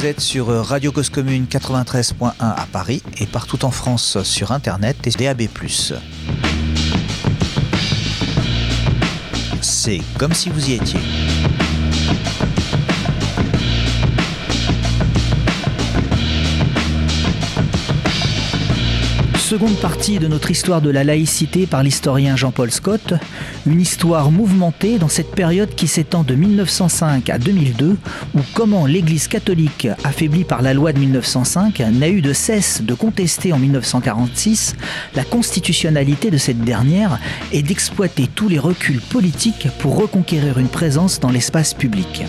Vous êtes sur Radio Cause Commune 93.1 à Paris et partout en France sur Internet et DAB+. C'est comme si vous y étiez. Seconde partie de notre histoire de la laïcité par l'historien Jean-Paul Scott, une histoire mouvementée dans cette période qui s'étend de 1905 à 2002, où comment l'Église catholique, affaiblie par la loi de 1905, n'a eu de cesse de contester en 1946 la constitutionnalité de cette dernière et d'exploiter tous les reculs politiques pour reconquérir une présence dans l'espace public.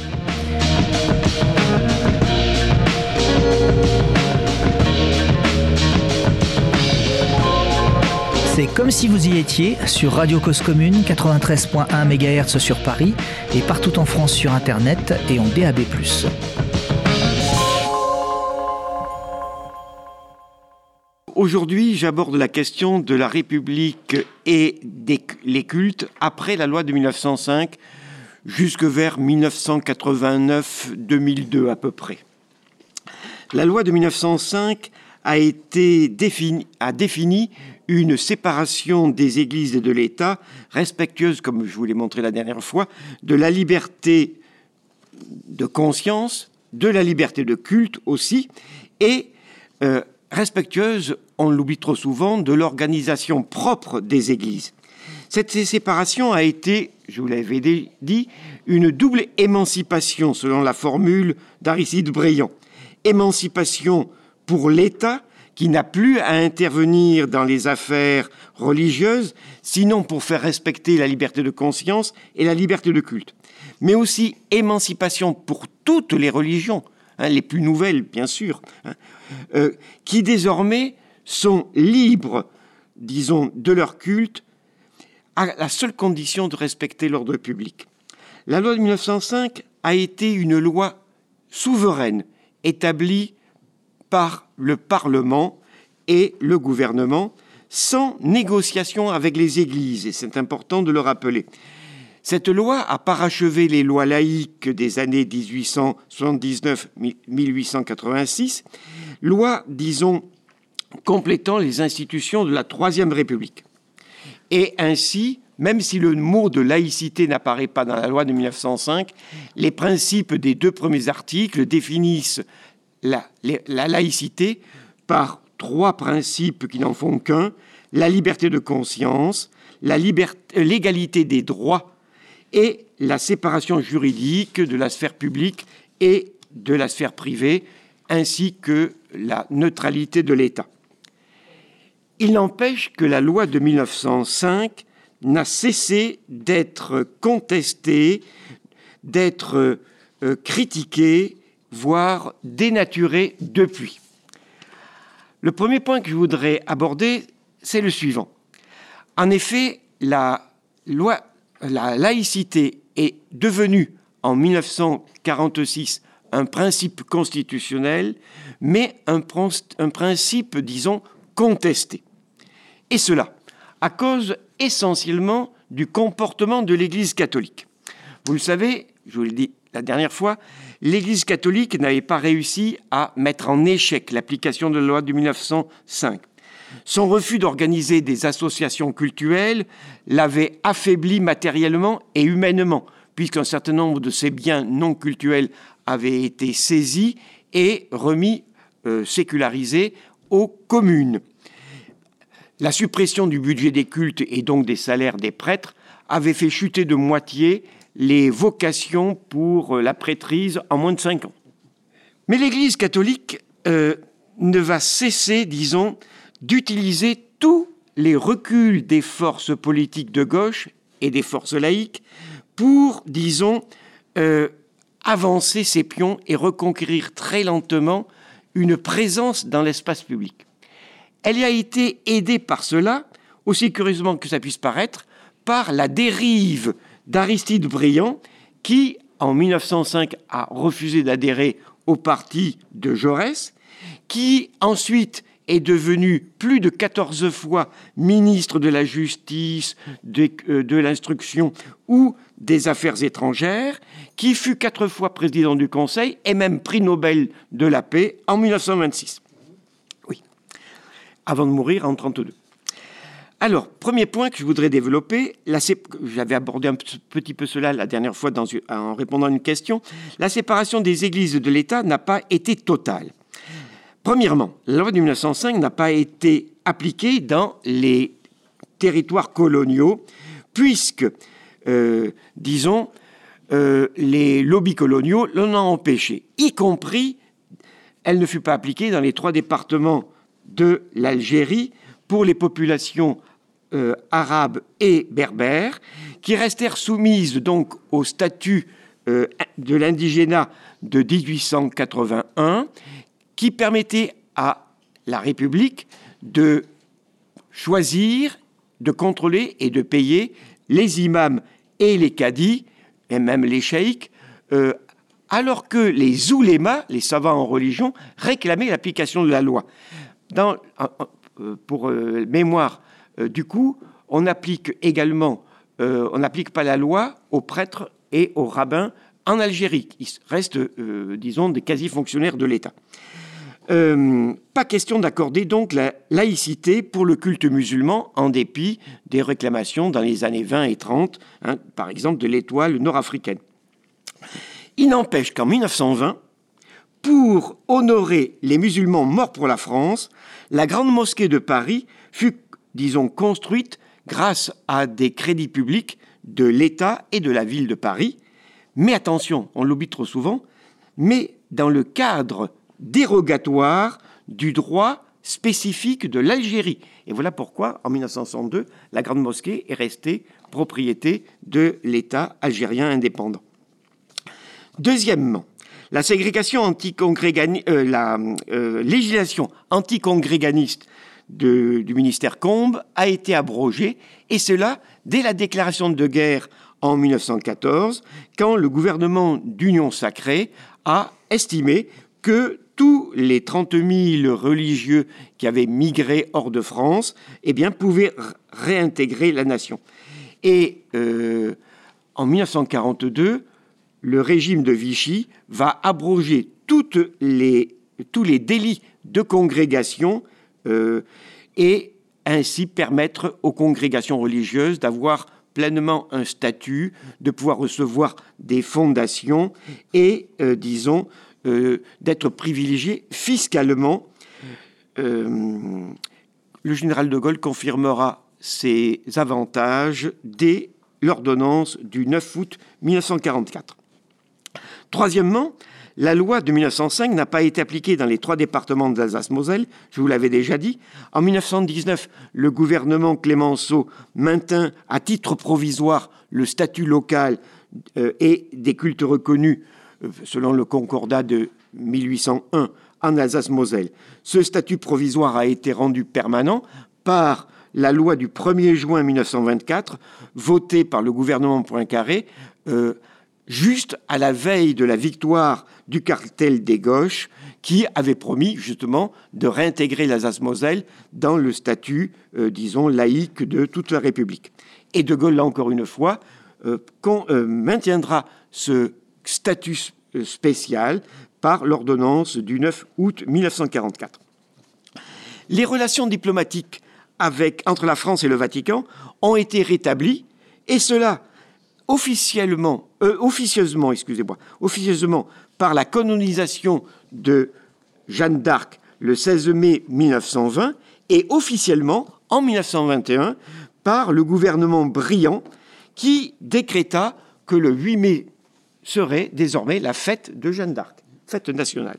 Comme si vous y étiez sur Radio Cause Commune 93.1 MHz sur Paris et partout en France sur Internet et en DAB+. Aujourd'hui, j'aborde la question de la République et des, les cultes après la loi de 1905 jusque vers 1989-2002 à peu près. La loi de 1905 a été a défini une séparation des églises et de l'État respectueuse, comme je vous l'ai montré la dernière fois, de la liberté de conscience, de la liberté de culte aussi, et euh, respectueuse, on l'oublie trop souvent, de l'organisation propre des églises. Cette séparation a été, je vous l'avais dit, une double émancipation selon la formule d'Aristide Briand. Émancipation pour l'État, qui n'a plus à intervenir dans les affaires religieuses, sinon pour faire respecter la liberté de conscience et la liberté de culte. Mais aussi émancipation pour toutes les religions, hein, les plus nouvelles bien sûr, hein, euh, qui désormais sont libres, disons, de leur culte, à la seule condition de respecter l'ordre public. La loi de 1905 a été une loi souveraine, établie par le Parlement et le gouvernement sans négociation avec les églises, et c'est important de le rappeler. Cette loi a parachevé les lois laïques des années 1879-1886, loi, disons, complétant les institutions de la Troisième République. Et ainsi, même si le mot de laïcité n'apparaît pas dans la loi de 1905, les principes des deux premiers articles définissent la, laïcité par trois principes qui n'en font qu'un, la liberté de conscience, l'égalité des droits et la séparation juridique de la sphère publique et de la sphère privée, ainsi que la neutralité de l'État. Il n'empêche que la loi de 1905 n'a cessé d'être contestée, d'être euh, critiquée voire dénaturé depuis. Le premier point que je voudrais aborder, c'est le suivant. En effet, la laïcité est devenue en 1946 un principe constitutionnel, mais un, un principe, disons, contesté. Et cela à cause essentiellement du comportement de l'Église catholique. Vous le savez, je vous l'ai dit la dernière fois, l'Église catholique n'avait pas réussi à mettre en échec l'application de la loi de 1905. Son refus d'organiser des associations cultuelles l'avait affaibli matériellement et humainement, puisqu'un certain nombre de ses biens non cultuels avaient été saisis et remis euh, sécularisés aux communes. La suppression du budget des cultes et donc des salaires des prêtres avait fait chuter de moitié les vocations pour euh, la prêtrise en moins de cinq ans. Mais l'Église catholique euh, ne va cesser, disons, d'utiliser tous les reculs des forces politiques de gauche et des forces laïques pour, disons, euh, avancer ses pions et reconquérir très lentement une présence dans l'espace public. Elle a été aidée par cela, aussi curieusement que ça puisse paraître, par la dérive d'Aristide Briand, qui, en 1905, a refusé d'adhérer au parti de Jaurès, qui ensuite est devenu plus de 14 fois ministre de la Justice, de, euh, de l'instruction ou des Affaires étrangères, qui fut quatre fois président du Conseil et même prix Nobel de la paix en 1926. Oui, avant de mourir en 1932. Alors, premier point que je voudrais développer, j'avais abordé un petit peu cela la dernière fois en répondant à une question, la séparation des églises de l'État n'a pas été totale. Premièrement, la loi de 1905 n'a pas été appliquée dans les territoires coloniaux, puisque, euh, disons, euh, les lobbies coloniaux l'en ont empêché, y compris, elle ne fut pas appliquée dans les trois départements de l'Algérie pour les populations euh, arabes et berbères, qui restèrent soumises donc au statut euh, de l'indigénat de 1881, qui permettait à la République de choisir, de contrôler et de payer les imams et les cadis, et même les cheikh, euh, alors que les oulémas, les savants en religion, réclamaient l'application de la loi. Dans, pour mémoire, euh, du coup, on applique également, euh, on n'applique pas la loi aux prêtres et aux rabbins en Algérie. Ils restent, euh, disons, des quasi-fonctionnaires de l'État. pas question d'accorder donc la laïcité pour le culte musulman en dépit des réclamations dans les années 20 et 30, hein, par exemple de l'étoile nord-africaine. Il n'empêche qu'en 1920, pour honorer les musulmans morts pour la France, la grande mosquée de Paris fut disons, construite grâce à des crédits publics de l'État et de la ville de Paris. Mais attention, on l'oublie trop souvent, mais dans le cadre dérogatoire du droit spécifique de l'Algérie. Et voilà pourquoi, en 1962, la Grande Mosquée est restée propriété de l'État algérien indépendant. Deuxièmement, la ségrégation euh, la euh, législation anticongréganiste du ministère Combes a été abrogé, et cela dès la déclaration de guerre en 1914, quand le gouvernement d'Union sacrée a estimé que tous les 30 000 religieux qui avaient migré hors de France eh bien, pouvaient réintégrer la nation. Et euh, en 1942, le régime de Vichy va abroger toutes les, tous les délits de congrégation euh, et ainsi permettre aux congrégations religieuses d'avoir pleinement un statut, de pouvoir recevoir des fondations et, euh, disons, euh, d'être privilégiées fiscalement. le général de Gaulle confirmera ces avantages dès l'ordonnance du 9 août 1944. Troisièmement, la loi de 1905 n'a pas été appliquée dans les trois départements d'Alsace-Moselle, je vous l'avais déjà dit. En 1919, le gouvernement Clémenceau maintint à titre provisoire le statut local euh, et des cultes reconnus euh, selon le concordat de 1801 en Alsace-Moselle. Ce statut provisoire a été rendu permanent par la loi du 1er juin 1924, votée par le gouvernement Poincaré, euh, juste à la veille de la victoire du cartel des gauches, qui avait promis justement de réintégrer l'Alsace-Moselle dans le statut, euh, disons, laïque de toute la République. Et De Gaulle, là encore une fois, euh, euh, maintiendra ce statut spécial par l'ordonnance du 9 août 1944. Les relations diplomatiques entre la France et le Vatican ont été rétablies, et cela officiellement, euh, officieusement, excusez-moi, officieusement par la canonisation de Jeanne d'Arc le 16 mai 1920 et officiellement en 1921 par le gouvernement Briand qui décréta que le 8 mai serait désormais la fête de Jeanne d'Arc, fête nationale.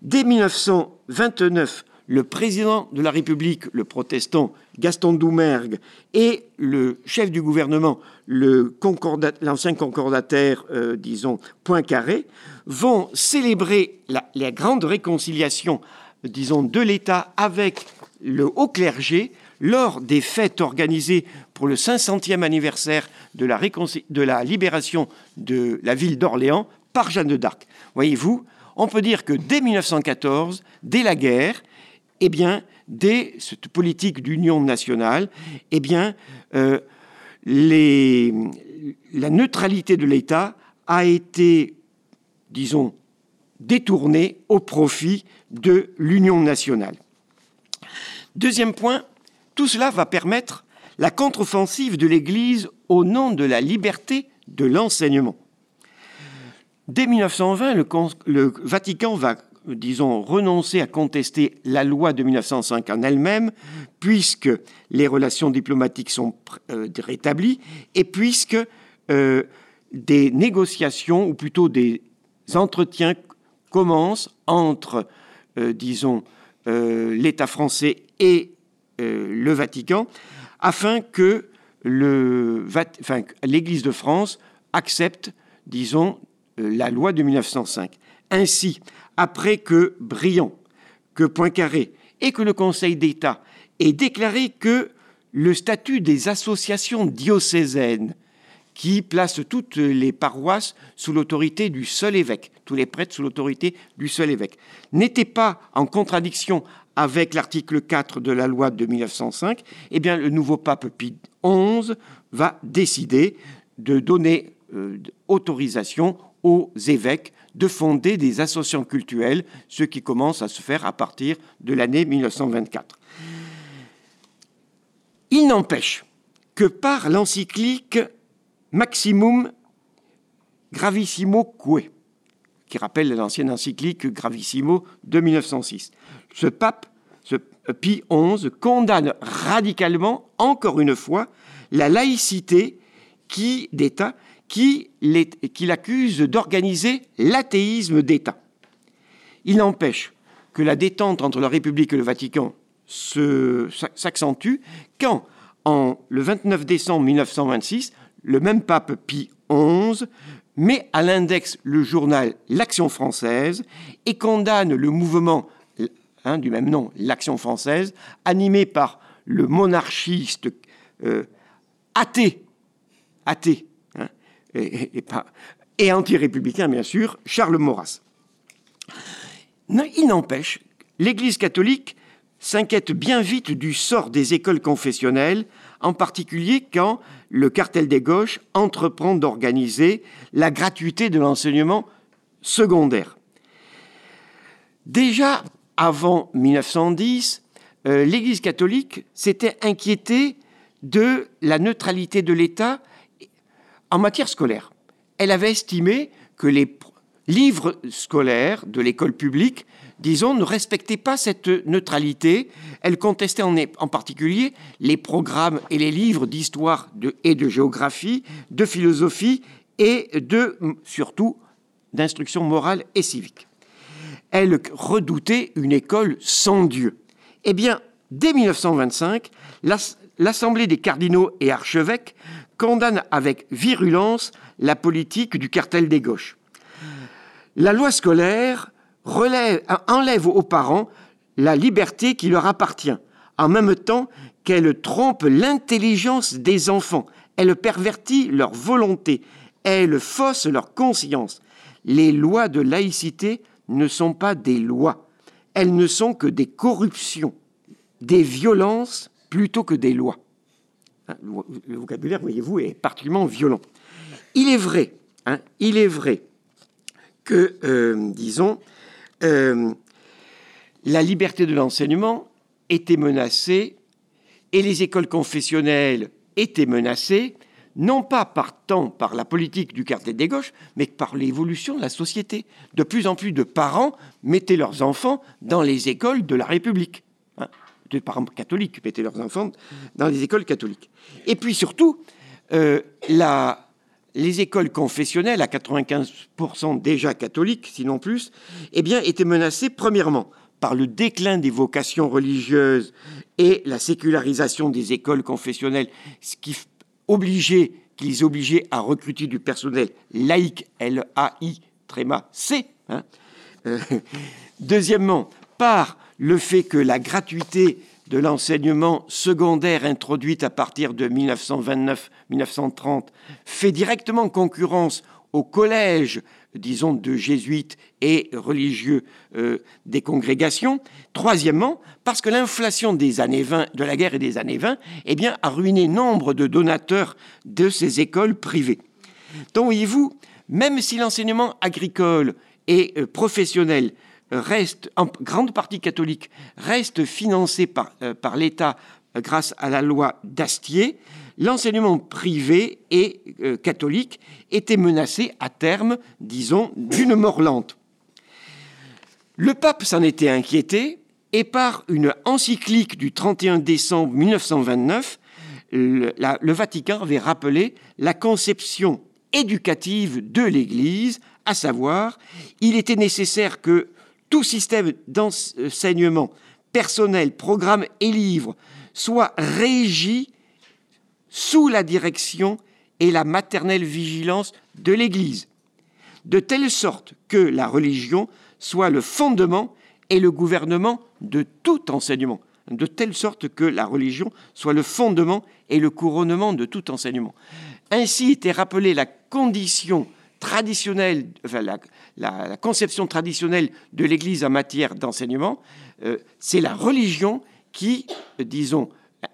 Dès 1929, le président de la République, le protestant Gaston Doumergue, et le chef du gouvernement, l'ancien concordataire, euh, disons, Poincaré, vont célébrer la, grande réconciliation, disons, de l'État avec le haut clergé lors des fêtes organisées pour le 500e anniversaire de la, de la libération de la ville d'Orléans par Jeanne d'Arc. Voyez-vous, on peut dire que dès 1914, dès la guerre, eh bien, dès cette politique d'union nationale, eh bien, euh, la neutralité de l'État a été, disons, détournée au profit de l'union nationale. Deuxième point, tout cela va permettre la contre-offensive de l'Église au nom de la liberté de l'enseignement. Dès 1920, le, Vatican va, disons, renoncer à contester la loi de 1905 en elle-même, puisque les relations diplomatiques sont euh, rétablies et puisque euh, des négociations, ou plutôt des entretiens, commencent entre, euh, disons, l'État français et le Vatican, afin que l'Église de France accepte, disons, la loi de 1905. Ainsi, après que Briand, que Poincaré et que le Conseil d'État aient déclaré que le statut des associations diocésaines qui placent toutes les paroisses sous l'autorité du seul évêque, tous les prêtres sous l'autorité du seul évêque, n'était pas en contradiction avec l'article 4 de la loi de 1905, eh bien, le nouveau pape Pie XI va décider de donner euh, autorisation aux évêques de fonder des associations cultuelles, ce qui commence à se faire à partir de l'année 1924. Il n'empêche que par l'encyclique Maximum Gravissimo Que, qui rappelle l'ancienne encyclique Gravissimo de 1906, ce pape, ce Pie XI, condamne radicalement, encore une fois, la laïcité qui d'État qui l'accuse d'organiser l'athéisme d'État. Il n'empêche que la détente entre la République et le Vatican s'accentue quand, le 29 décembre 1926, le même pape Pie XI met à l'index le journal L'Action française et condamne le mouvement hein, du même nom, l'Action française, animé par le monarchiste euh, athée et, anti-républicain, bien sûr, Charles Maurras. Il n'empêche, l'Église catholique s'inquiète bien vite du sort des écoles confessionnelles, en particulier quand le cartel des gauches entreprend d'organiser la gratuité de l'enseignement secondaire. Déjà avant 1910, euh, l'Église catholique s'était inquiétée de la neutralité de l'État en matière scolaire. Elle avait estimé que les livres scolaires de l'école publique, disons, ne respectaient pas cette neutralité. Elle contestait en, particulier les programmes et les livres d'histoire et de géographie, de philosophie et surtout, d'instruction morale et civique. Elle redoutait une école sans Dieu. Eh bien, dès 1925, l'Assemblée des cardinaux et archevêques condamne avec virulence la politique du cartel des gauches. La loi scolaire enlève aux parents la liberté qui leur appartient, en même temps qu'elle trompe l'intelligence des enfants, elle pervertit leur volonté, elle fausse leur conscience. Les lois de laïcité ne sont pas des lois, elles ne sont que des corruptions, des violences plutôt que des lois. Le vocabulaire, voyez-vous, est particulièrement violent. Il est vrai, hein, il est vrai que, euh, disons, euh, la liberté de l'enseignement était menacée et les écoles confessionnelles étaient menacées, non pas par tant par la politique du quartier des gauches, mais par l'évolution de la société. De plus en plus de parents mettaient leurs enfants dans les écoles de la République. De parents catholiques mettaient leurs enfants dans les écoles catholiques. Et puis surtout, euh, les écoles confessionnelles, à 95% déjà catholiques, sinon plus, eh bien, étaient menacées premièrement par le déclin des vocations religieuses et la sécularisation des écoles confessionnelles, ce qui obligeait, qui les obligeait à recruter du personnel laïque, L-A-I, tréma, C. Hein. Euh, deuxièmement, par le fait que la gratuité de l'enseignement secondaire introduite à partir de 1929-1930 fait directement concurrence au collège disons, de jésuites et religieux euh, des congrégations. Troisièmement, parce que l'inflation des années 20, de la guerre et des années 20, eh a ruiné nombre de donateurs de ces écoles privées. Donc, voyez-vous, même si l'enseignement agricole et euh, professionnel reste, en grande partie catholique, reste financé par, euh, par l'État grâce à la loi d'Astier, l'enseignement privé et euh, catholique était menacé à terme, disons, d'une mort lente. Le pape s'en était inquiété et par une encyclique du 31 décembre 1929, le, le Vatican avait rappelé la conception éducative de l'Église, à savoir, il était nécessaire que tout système d'enseignement personnel, programme et livre soit régi sous la direction et la maternelle vigilance de l'Église, de telle sorte que la religion soit le fondement et le gouvernement de tout enseignement, de telle sorte que la religion soit le fondement et le couronnement de tout enseignement. Ainsi était rappelée la condition traditionnelle, enfin la, conception traditionnelle de l'Église en matière d'enseignement, euh, c'est la religion qui, disons,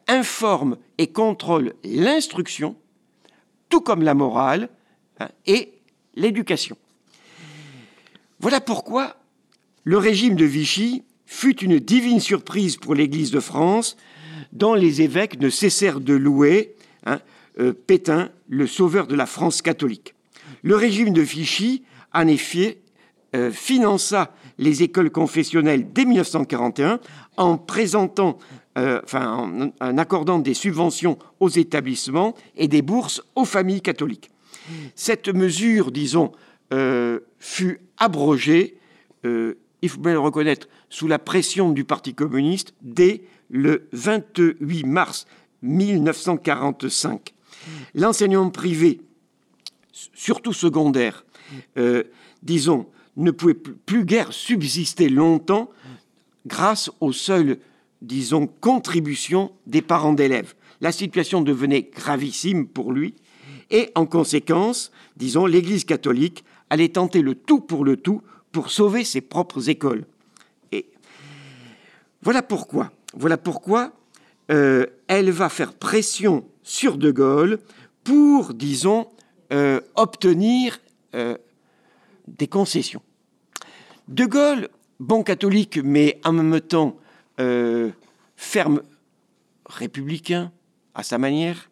informe et contrôle l'instruction, tout comme la morale hein, et l'éducation. Voilà pourquoi le régime de Vichy fut une divine surprise pour l'Église de France, dont les évêques ne cessèrent de louer hein, euh, Pétain, le sauveur de la France catholique. Le régime de Vichy, en effet, euh, finança les écoles confessionnelles dès 1941 en présentant euh, en, accordant des subventions aux établissements et des bourses aux familles catholiques. Cette mesure, disons, euh, fut abrogée, il faut bien le reconnaître, sous la pression du Parti communiste dès le 28 mars 1945. L'enseignement privé, surtout secondaire, disons, ne pouvait plus guère subsister longtemps grâce au seul disons, contribution des parents d'élèves. La situation devenait gravissime pour lui et en conséquence, disons, l'Église catholique allait tenter le tout pour le tout pour sauver ses propres écoles. Et voilà pourquoi, voilà pourquoi euh, elle va faire pression sur De Gaulle pour, disons, euh, obtenir euh, des concessions. De Gaulle, bon catholique, mais en même temps euh, ferme républicain à sa manière,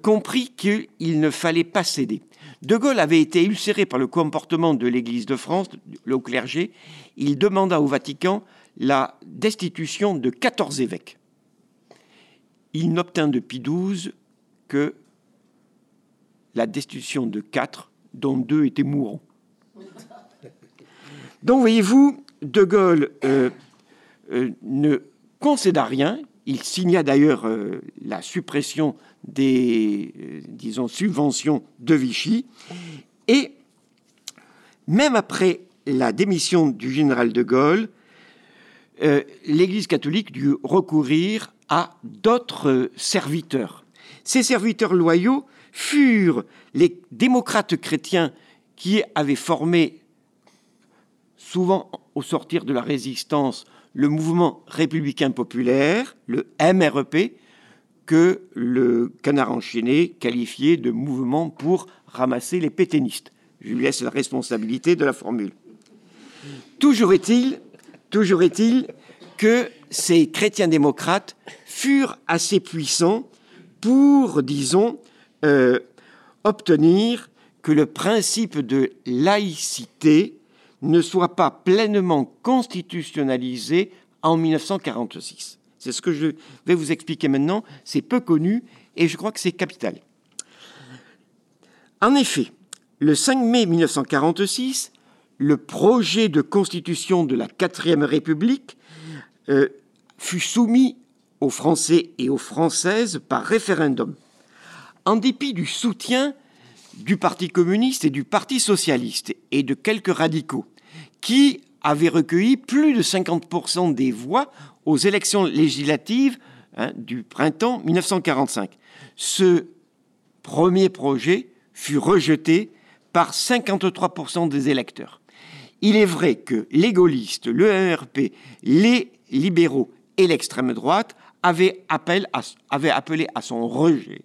comprit qu'il ne fallait pas céder. De Gaulle avait été ulcéré par le comportement de l'Église de France, le clergé. Il demanda au Vatican la destitution de 14 évêques. Il n'obtint de Pie XII que la destitution de quatre, dont deux étaient mourants. Donc, voyez-vous, De Gaulle euh, euh, ne concéda rien. Il signa d'ailleurs euh, la suppression des, subventions de Vichy. Et même après la démission du général de Gaulle, l'Église catholique dut recourir à d'autres serviteurs. Ces serviteurs loyaux furent les démocrates chrétiens qui avaient formé, souvent au sortir de la résistance, le mouvement républicain populaire, le MREP, que le canard enchaîné qualifiait de mouvement pour ramasser les pétainistes. Je lui laisse la responsabilité de la formule. Toujours est-il, toujours est-il que ces chrétiens démocrates furent assez puissants pour, disons, euh, obtenir que le principe de laïcité ne soit pas pleinement constitutionnalisé en 1946. C'est ce que je vais vous expliquer maintenant. C'est peu connu et je crois que c'est capital. En effet, le 5 mai 1946, le projet de constitution de la quatrième République euh, fut soumis aux Français et aux Françaises par référendum. En dépit du soutien du Parti communiste et du Parti socialiste et de quelques radicaux, qui avait recueilli plus de 50% des voix aux élections législatives hein, du printemps 1945. Ce premier projet fut rejeté par 53% des électeurs. Il est vrai que les gaullistes, le MRP, les libéraux et l'extrême droite avaient, appelé à son rejet.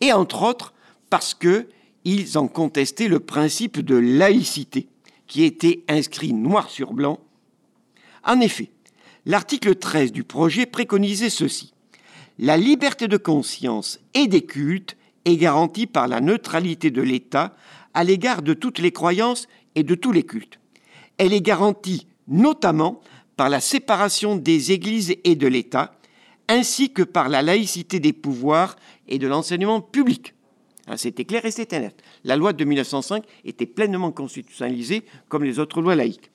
Et entre autres, parce qu'ils ont contesté le principe de laïcité qui était inscrit noir sur blanc. En effet, l'article 13 du projet préconisait ceci. La liberté de conscience et des cultes est garantie par la neutralité de l'État à l'égard de toutes les croyances et de tous les cultes. Elle est garantie notamment par la séparation des églises et de l'État, ainsi que par la laïcité des pouvoirs et de l'enseignement public. Hein, c'était clair et c'était net. La loi de 1905 était pleinement constitutionnalisée comme les autres lois laïques.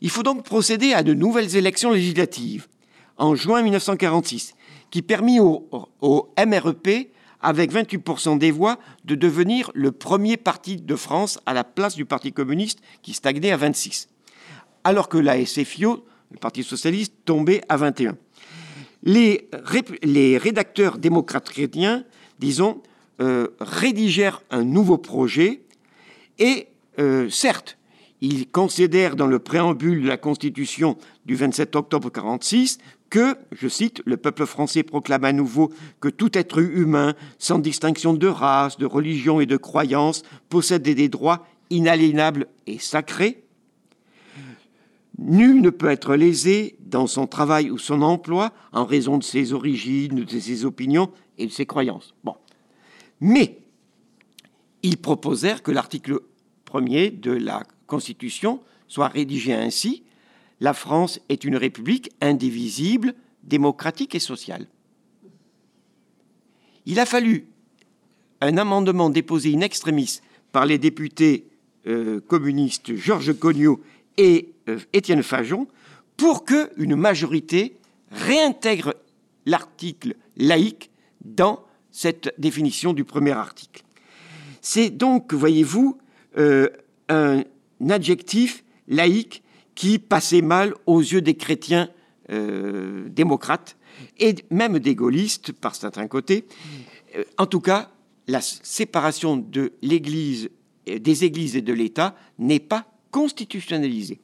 Il faut donc procéder à de nouvelles élections législatives en juin 1946, qui permit au, au MREP, avec 28% des voix, de devenir le premier parti de France à la place du Parti communiste qui stagnait à 26, alors que la SFIO, le Parti socialiste, tombait à 21. Les, rédacteurs démocrates chrétiens, disons, euh, rédigèrent un nouveau projet et, euh, certes, ils considèrent dans le préambule de la Constitution du 27 octobre 1946 que, je cite, le peuple français proclame à nouveau que tout être humain, sans distinction de race, de religion et de croyance, possède des droits inaliénables et sacrés. Nul ne peut être lésé dans son travail ou son emploi en raison de ses origines, de ses opinions et de ses croyances. Bon. Mais ils proposèrent que l'article 1er de la Constitution soit rédigé ainsi La France est une république indivisible, démocratique et sociale. Il a fallu un amendement déposé in extremis par les députés euh, communistes Georges Cognot et euh, Étienne Fajon pour qu'une majorité réintègre l'article laïque dans cette définition du premier article. C'est donc, voyez-vous, euh, un adjectif laïque qui passait mal aux yeux des chrétiens euh, démocrates et même des gaullistes par certains côtés. Euh, en tout cas, la séparation de l'Église, des églises et de l'État n'est pas constitutionnalisée.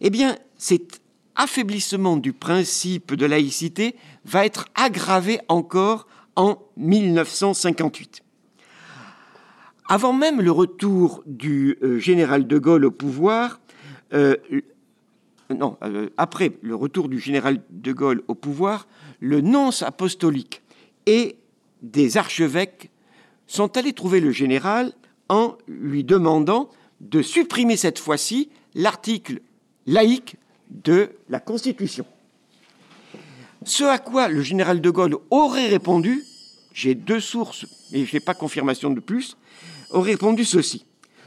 Eh bien, cet affaiblissement du principe de laïcité va être aggravé encore en 1958. Avant même le retour du euh, général de Gaulle au pouvoir, euh, non, euh, après le retour du général de Gaulle au pouvoir, le nonce apostolique et des archevêques sont allés trouver le général en lui demandant de supprimer cette fois-ci l'article laïque de la Constitution. Ce à quoi le général de Gaulle aurait répondu j'ai deux sources, et je n'ai pas confirmation de plus, ont répondu ceci.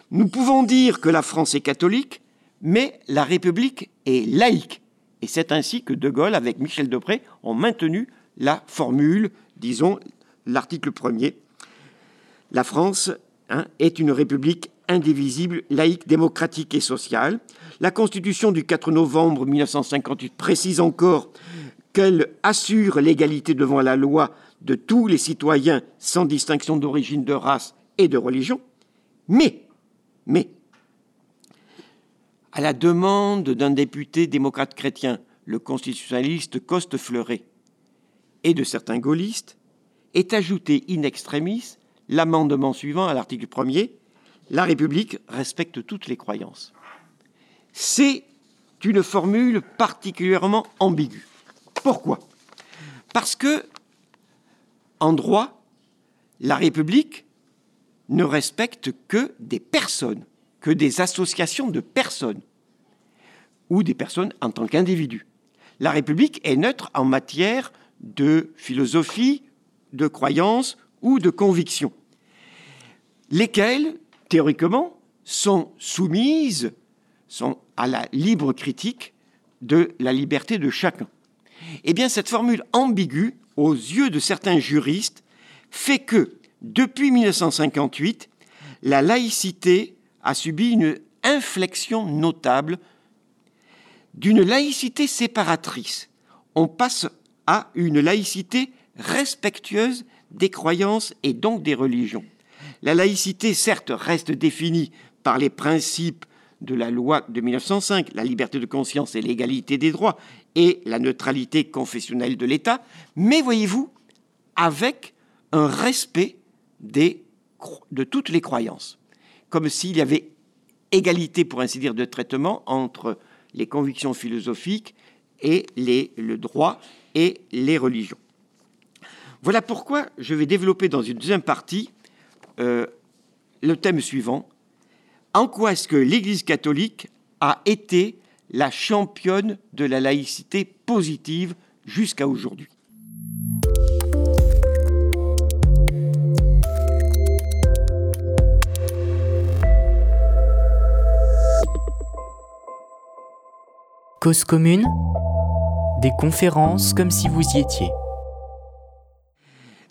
Nous pouvons dire que la France est catholique, mais la République est laïque. Et c'est ainsi que De Gaulle, avec Michel Depré, ont maintenu la formule, disons, l'article premier. La France hein, est une république indivisible, laïque, démocratique et sociale. La Constitution du 4 novembre 1958 précise encore qu'elle assure l'égalité devant la loi de tous les citoyens sans distinction d'origine, de race et de religion, mais, à la demande d'un député démocrate chrétien, le constitutionnaliste Coste Fleuret, et de certains gaullistes, est ajouté in extremis l'amendement suivant à l'article 1er La République respecte toutes les croyances. C'est une formule particulièrement ambiguë. Pourquoi? Parce que en droit, la République ne respecte que des personnes, que des associations de personnes, ou des personnes en tant qu'individus. La République est neutre en matière de philosophie, de croyance ou de conviction, lesquelles, théoriquement, sont soumises sont à la libre critique de la liberté de chacun. Eh bien, cette formule ambiguë aux yeux de certains juristes, fait que, depuis 1958, la laïcité a subi une inflexion notable d'une laïcité séparatrice. On passe à une laïcité respectueuse des croyances et donc des religions. La laïcité, certes, reste définie par les principes de la loi de 1905, la liberté de conscience et l'égalité des droits, et la neutralité confessionnelle de l'État, mais voyez-vous, avec un respect de toutes les croyances, comme s'il y avait égalité, pour ainsi dire, de traitement entre les convictions philosophiques et le droit et les religions. Voilà pourquoi je vais développer dans une deuxième partie euh, le thème suivant. En quoi est-ce que l'Église catholique a été la championne de la laïcité positive jusqu'à aujourd'hui? Cause commune, des conférences comme si vous y étiez.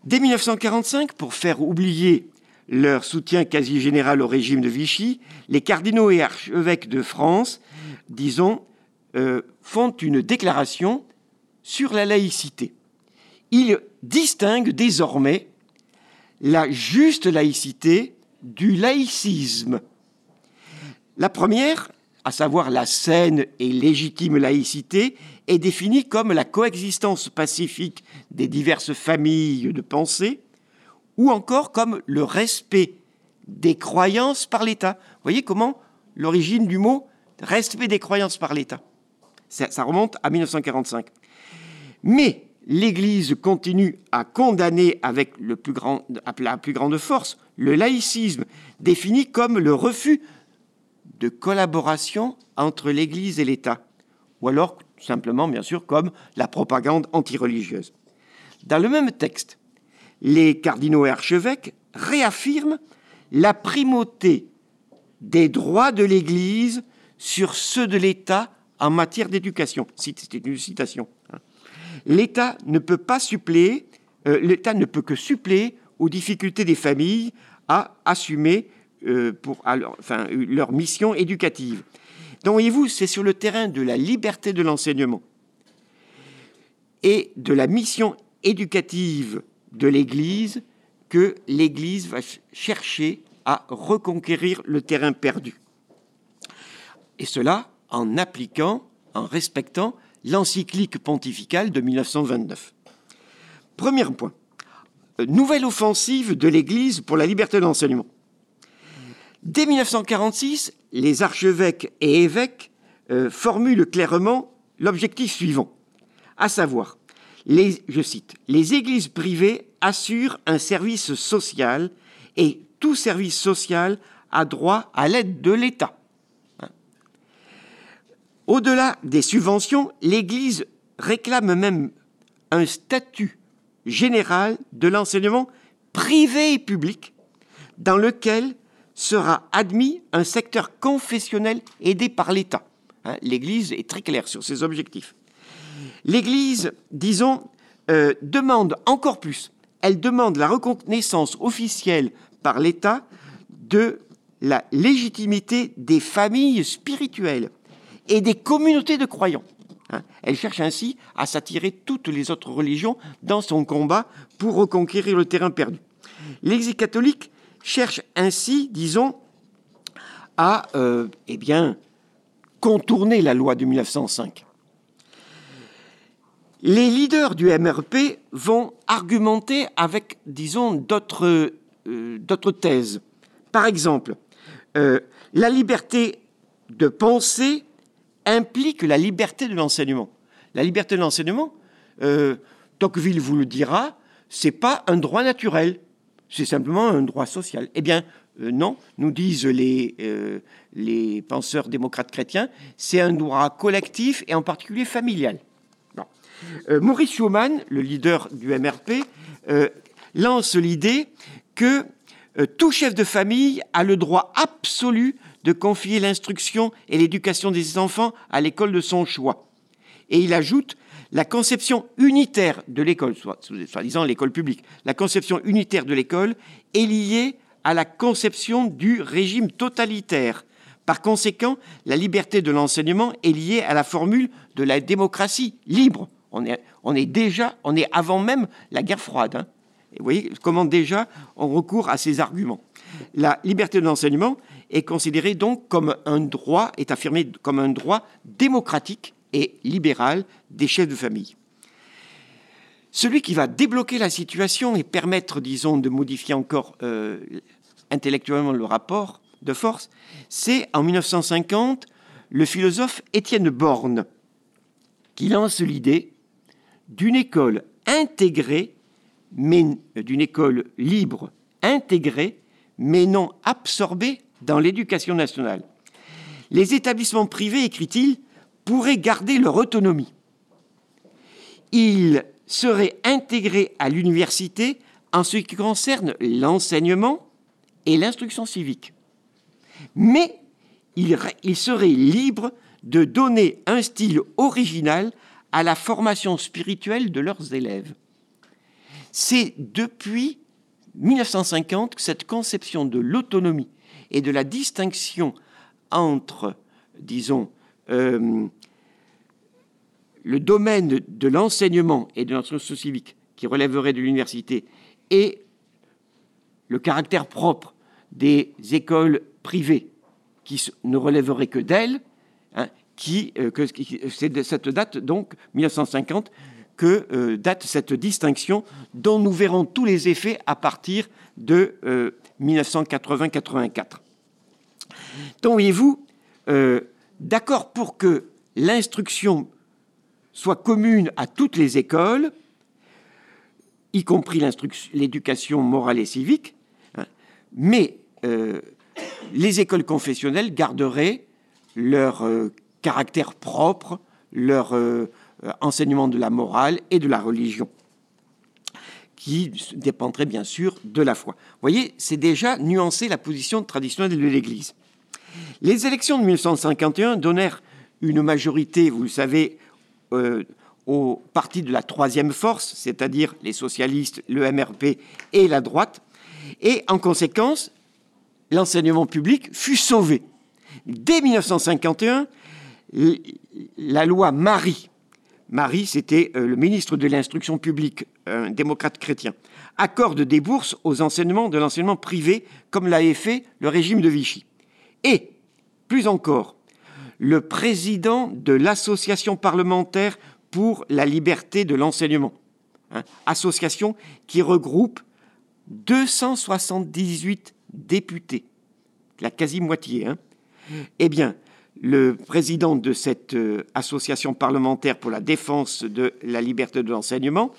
Dès 1945, pour faire oublier leur soutien quasi général au régime de Vichy, les cardinaux et archevêques de France, disons, euh, font une déclaration sur la laïcité. Ils distinguent désormais la juste laïcité du laïcisme. La première à savoir la saine et légitime laïcité, est définie comme la coexistence pacifique des diverses familles de pensée, ou encore comme le respect des croyances par l'État. Vous voyez comment l'origine du mot respect des croyances par l'État ça, remonte à 1945. Mais l'Église continue à condamner avec le plus grand, la plus grande force le laïcisme, défini comme le refus de collaboration entre l'Église et l'État, ou alors simplement, bien sûr, comme la propagande antireligieuse. Dans le même texte, les cardinaux et archevêques réaffirment la primauté des droits de l'Église sur ceux de l'État en matière d'éducation. C'est une citation. Hein. L'État ne peut pas suppléer, euh, l'État ne peut que suppléer aux difficultés des familles à assumer euh, enfin, leur mission éducative. Donc voyez-vous, c'est sur le terrain de la liberté de l'enseignement et de la mission éducative de l'Église que l'Église va chercher à reconquérir le terrain perdu. Et cela en appliquant, en respectant l'encyclique pontificale de 1929. Premier point. Nouvelle offensive de l'Église pour la liberté de l'enseignement. Dès 1946, les archevêques et évêques euh, formulent clairement l'objectif suivant, à savoir, je cite, les églises privées assurent un service social et tout service social a droit à l'aide de l'État. Hein. Au-delà des subventions, l'Église réclame même un statut général de l'enseignement privé et public dans lequel sera admis un secteur confessionnel aidé par l'État. Hein, L'Église est très claire sur ses objectifs. L'Église, disons, euh, demande encore plus. Elle demande la reconnaissance officielle par l'État de la légitimité des familles spirituelles et des communautés de croyants. Hein. Elle cherche ainsi à s'attirer toutes les autres religions dans son combat pour reconquérir le terrain perdu. L'Église catholique cherche ainsi, disons, à euh, eh contourner la loi de 1905. Les leaders du MRP vont argumenter avec, disons, d'autres euh, thèses. Par exemple, euh, la liberté de penser implique la liberté de l'enseignement. La liberté de l'enseignement, Tocqueville vous le dira, c'est pas un droit naturel c'est simplement un droit social. Eh bien, euh, non, nous disent euh, les penseurs démocrates chrétiens, c'est un droit collectif et en particulier familial. Euh, Maurice Schumann, le leader du MRP, lance l'idée que tout chef de famille a le droit absolu de confier l'instruction et l'éducation des enfants à l'école de son choix. Et il ajoute la conception unitaire de l'école, soit, disant l'école publique, la conception unitaire de l'école est liée à la conception du régime totalitaire. Par conséquent, la liberté de l'enseignement est liée à la formule de la démocratie libre. On est, déjà, on est avant même la guerre froide. Hein. Vous voyez comment déjà on recourt à ces arguments. La liberté de l'enseignement est considérée donc comme un droit, est affirmée comme un droit démocratique et libéral des chefs de famille. Celui qui va débloquer la situation et permettre, disons, de modifier encore euh, intellectuellement le rapport de force, c'est en 1950 le philosophe Étienne Borne qui lance l'idée d'une école intégrée, mais d'une école libre, intégrée, mais non absorbée dans l'éducation nationale. Les établissements privés, écrit-il, pourraient garder leur autonomie. Ils seraient intégrés à l'université en ce qui concerne l'enseignement et l'instruction civique. Mais ils, ils seraient libres de donner un style original à la formation spirituelle de leurs élèves. C'est depuis 1950 que cette conception de l'autonomie et de la distinction entre, disons, euh, le domaine de l'enseignement et de l'instruction civique qui relèverait de l'université et le caractère propre des écoles privées qui ne relèveraient que d'elles, qui, euh, c'est de cette date, donc 1950, que euh, date cette distinction dont nous verrons tous les effets à partir de 1980-84. Euh, donc, voyez-vous, d'accord pour que l'instruction soit commune à toutes les écoles, y compris l'éducation morale et civique, hein, mais les écoles confessionnelles garderaient leur caractère propre, leur euh, enseignement de la morale et de la religion, qui dépendrait bien sûr de la foi. Vous voyez, c'est déjà nuancer la position traditionnelle de l'Église. Les élections de 1951 donnèrent une majorité, vous le savez, euh, au parti de la troisième force, c'est-à-dire les socialistes, le MRP et la droite, et en conséquence, l'enseignement public fut sauvé. Dès 1951, la loi Marie, Marie, c'était euh, le ministre de l'instruction publique, un démocrate chrétien, accorde des bourses aux enseignements de l'enseignement privé, comme l'avait fait le régime de Vichy. Et, plus encore, le président de l'association parlementaire pour la liberté de l'enseignement, hein, association qui regroupe 278 députés, la quasi-moitié, hein, eh bien, le président de cette euh, association parlementaire pour la défense de la liberté de l'enseignement,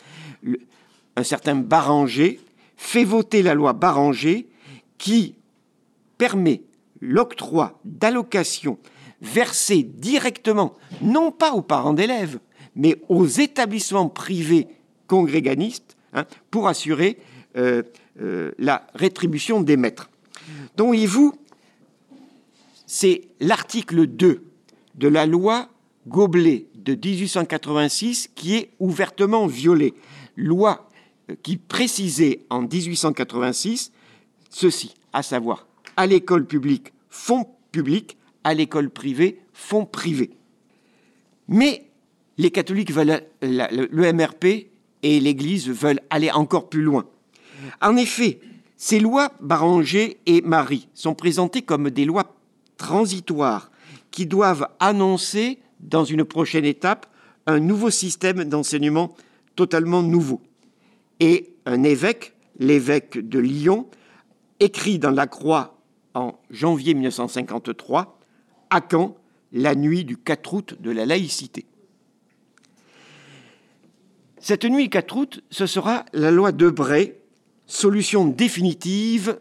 un certain Baranger, fait voter la loi Baranger qui permet l'octroi d'allocations versées directement, non pas aux parents d'élèves, mais aux établissements privés congréganistes, hein, pour assurer euh, euh, la rétribution des maîtres. Donc, voyez-vous, c'est l'article 2 de la loi Goblet de 1886 qui est ouvertement violé. Loi euh, qui précisait en 1886 ceci, à savoir, à l'école publique, fonds public, à l'école privée, fonds privé. Mais les catholiques veulent, le MRP et l'Église veulent aller encore plus loin. En effet, ces lois Baranger et Marie sont présentées comme des lois transitoires qui doivent annoncer dans une prochaine étape un nouveau système d'enseignement totalement nouveau. Et un évêque, l'évêque de Lyon, écrit dans la Croix en janvier 1953, à quand la nuit du 4 août de la laïcité. Cette nuit du 4 août, ce sera la loi Debray, solution définitive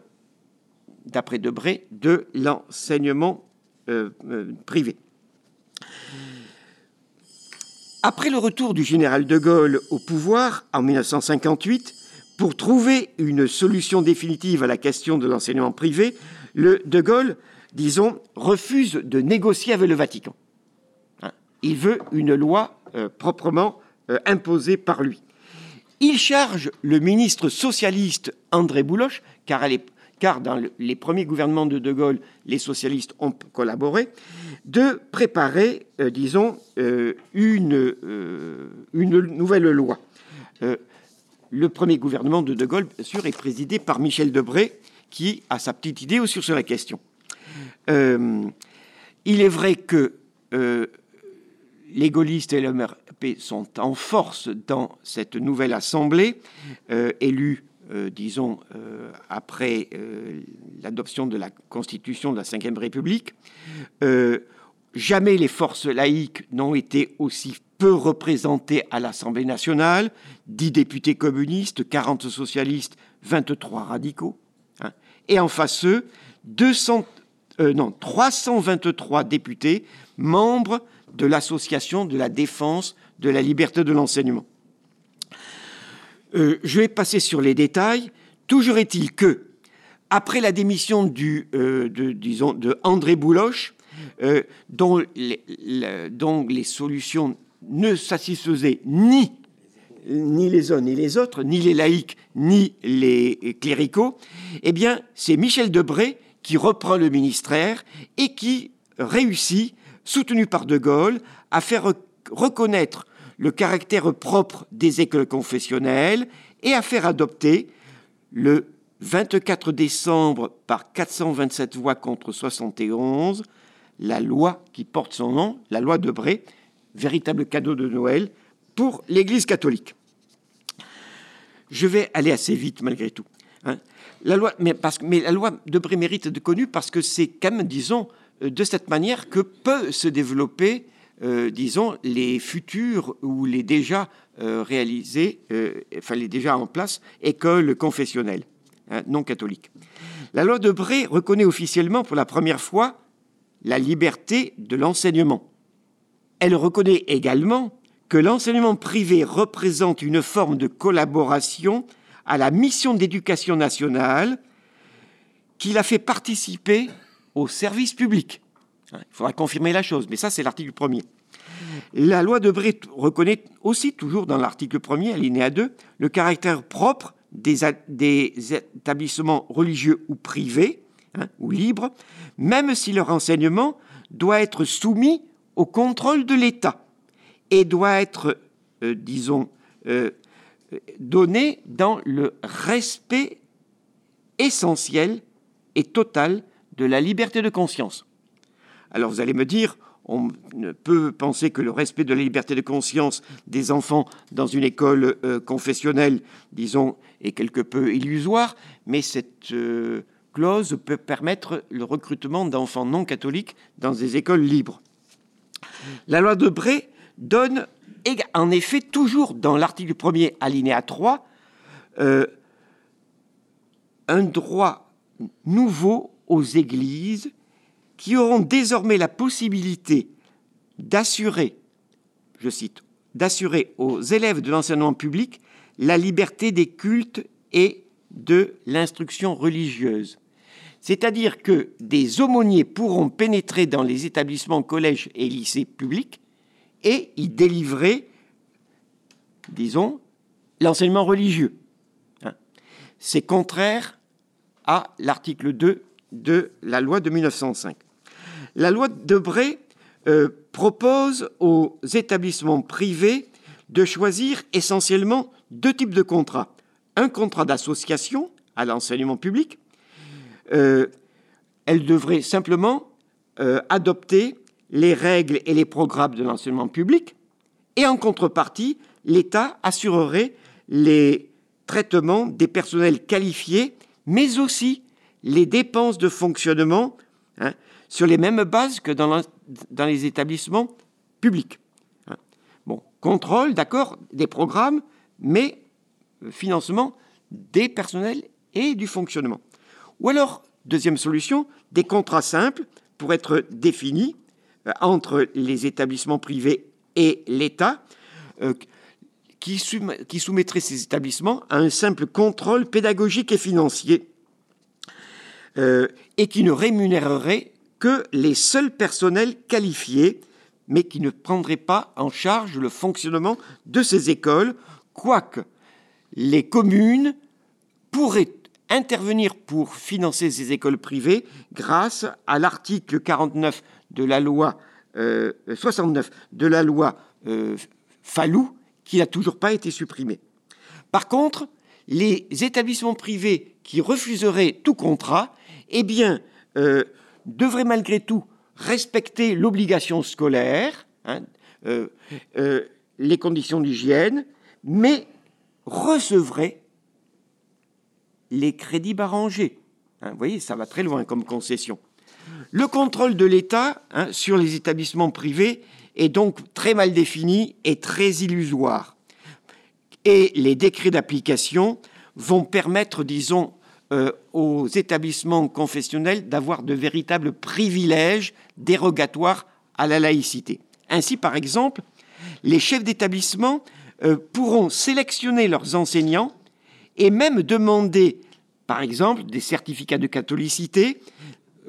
d'après Debré, de l'enseignement euh, euh, privé. Après le retour du général de Gaulle au pouvoir en 1958, pour trouver une solution définitive à la question de l'enseignement privé, le de Gaulle, disons, refuse de négocier avec le Vatican. Hein, il veut une loi euh, proprement imposée par lui. Il charge le ministre socialiste André Bouloche, car à car dans les premiers gouvernements de De Gaulle, les socialistes ont collaboré, de préparer, euh, disons, euh, une, euh, une, nouvelle loi. le premier gouvernement de De Gaulle, bien sûr, est présidé par Michel Debré, qui a sa petite idée aussi sur la question. Il est vrai que les gaullistes et le MRP sont en force dans cette nouvelle assemblée, euh, disons, après l'adoption de la Constitution de la Ve République. jamais les forces laïques n'ont été aussi peu représentées à l'Assemblée nationale, 10 députés communistes, 40 socialistes, 23 radicaux. Hein. Et en face eux, 200, euh, non, 323 députés membres de l'Association de la défense de la liberté de l'enseignement. Euh, je vais passer sur les détails. Toujours est-il que, après la démission euh, de, André Bouloche, dont les, dont, les, solutions ne satisfaisaient ni, ni les uns ni les autres, ni les laïcs, ni les cléricaux, eh bien, c'est Michel Debré qui reprend le ministère et qui réussit, soutenu par De Gaulle, à faire reconnaître le caractère propre des écoles confessionnelles et à faire adopter le 24 décembre par 427 voix contre 71 la loi qui porte son nom, la loi de Bré, véritable cadeau de Noël pour l'Église catholique. Je vais aller assez vite malgré tout. Hein. La loi, mais, parce, mais la loi de Bré mérite de connue parce que c'est quand disons, euh, de cette manière que peut se développer, euh, disons, les futurs ou les déjà euh, réalisés, enfin les déjà en place écoles confessionnelles hein, non catholiques. La loi de Bré reconnaît officiellement pour la première fois la liberté de l'enseignement. Elle reconnaît également que l'enseignement privé représente une forme de collaboration à la mission d'éducation nationale qui l'a fait participer au service public. Il faudra confirmer la chose, mais ça c'est l'article 1er. La loi de Bré reconnaît aussi, toujours dans l'article 1er, alinéa 2, le caractère propre des, établissements religieux ou privés, hein, ou libres, même si leur enseignement doit être soumis au contrôle de l'État et doit être, euh, disons, euh, donné dans le respect essentiel et total de la liberté de conscience. Alors vous allez me dire, on ne peut penser que le respect de la liberté de conscience des enfants dans une école euh, confessionnelle, disons, est quelque peu illusoire, mais cette euh, clause peut permettre le recrutement d'enfants non catholiques dans des écoles libres. La loi de Bré donne en effet, toujours dans l'article 1er, alinéa 3, euh, un droit nouveau aux églises qui auront désormais la possibilité d'assurer, je cite, d'assurer aux élèves de l'enseignement public la liberté des cultes et de l'instruction religieuse. C'est-à-dire que des aumôniers pourront pénétrer dans les établissements collèges et lycées publics et y délivrer, disons, l'enseignement religieux. Hein. C'est contraire à l'article 2 de la loi de 1905. La loi de Bray euh, propose aux établissements privés de choisir essentiellement deux types de contrats. Un contrat d'association à l'enseignement public. Euh, elle devrait simplement euh, adopter les règles et les programmes de l'enseignement public, et en contrepartie, l'État assurerait les traitements des personnels qualifiés, mais aussi les dépenses de fonctionnement hein, sur les mêmes bases que dans, les établissements publics. Hein. Bon, contrôle, d'accord, des programmes, mais euh, financement des personnels et du fonctionnement. Ou alors, deuxième solution, des contrats simples pour être définis euh, entre les établissements privés et l'État, euh, qui, soumettrait ces établissements à un simple contrôle pédagogique et financier, et qui ne rémunérerait que les seuls personnels qualifiés, mais qui ne prendraient pas en charge le fonctionnement de ces écoles, quoique les communes pourraient intervenir pour financer ces écoles privées grâce à l'article 49 de la loi 69 euh, de la loi euh, Fallou qui n'a toujours pas été supprimé. Par contre, les établissements privés qui refuseraient tout contrat, eh bien, euh, devraient malgré tout respecter l'obligation scolaire, hein, euh, euh, les conditions d'hygiène, mais recevraient les crédits barrangés. Hein, vous voyez, ça va très loin comme concession. Le contrôle de l'État hein, sur les établissements privés est donc très mal défini et très illusoire. Et les décrets d'application vont permettre, disons, euh, aux établissements confessionnels d'avoir de véritables privilèges dérogatoires à la laïcité. Ainsi, par exemple, les chefs d'établissement euh, pourront sélectionner leurs enseignants et même demander, par exemple, des certificats de catholicité,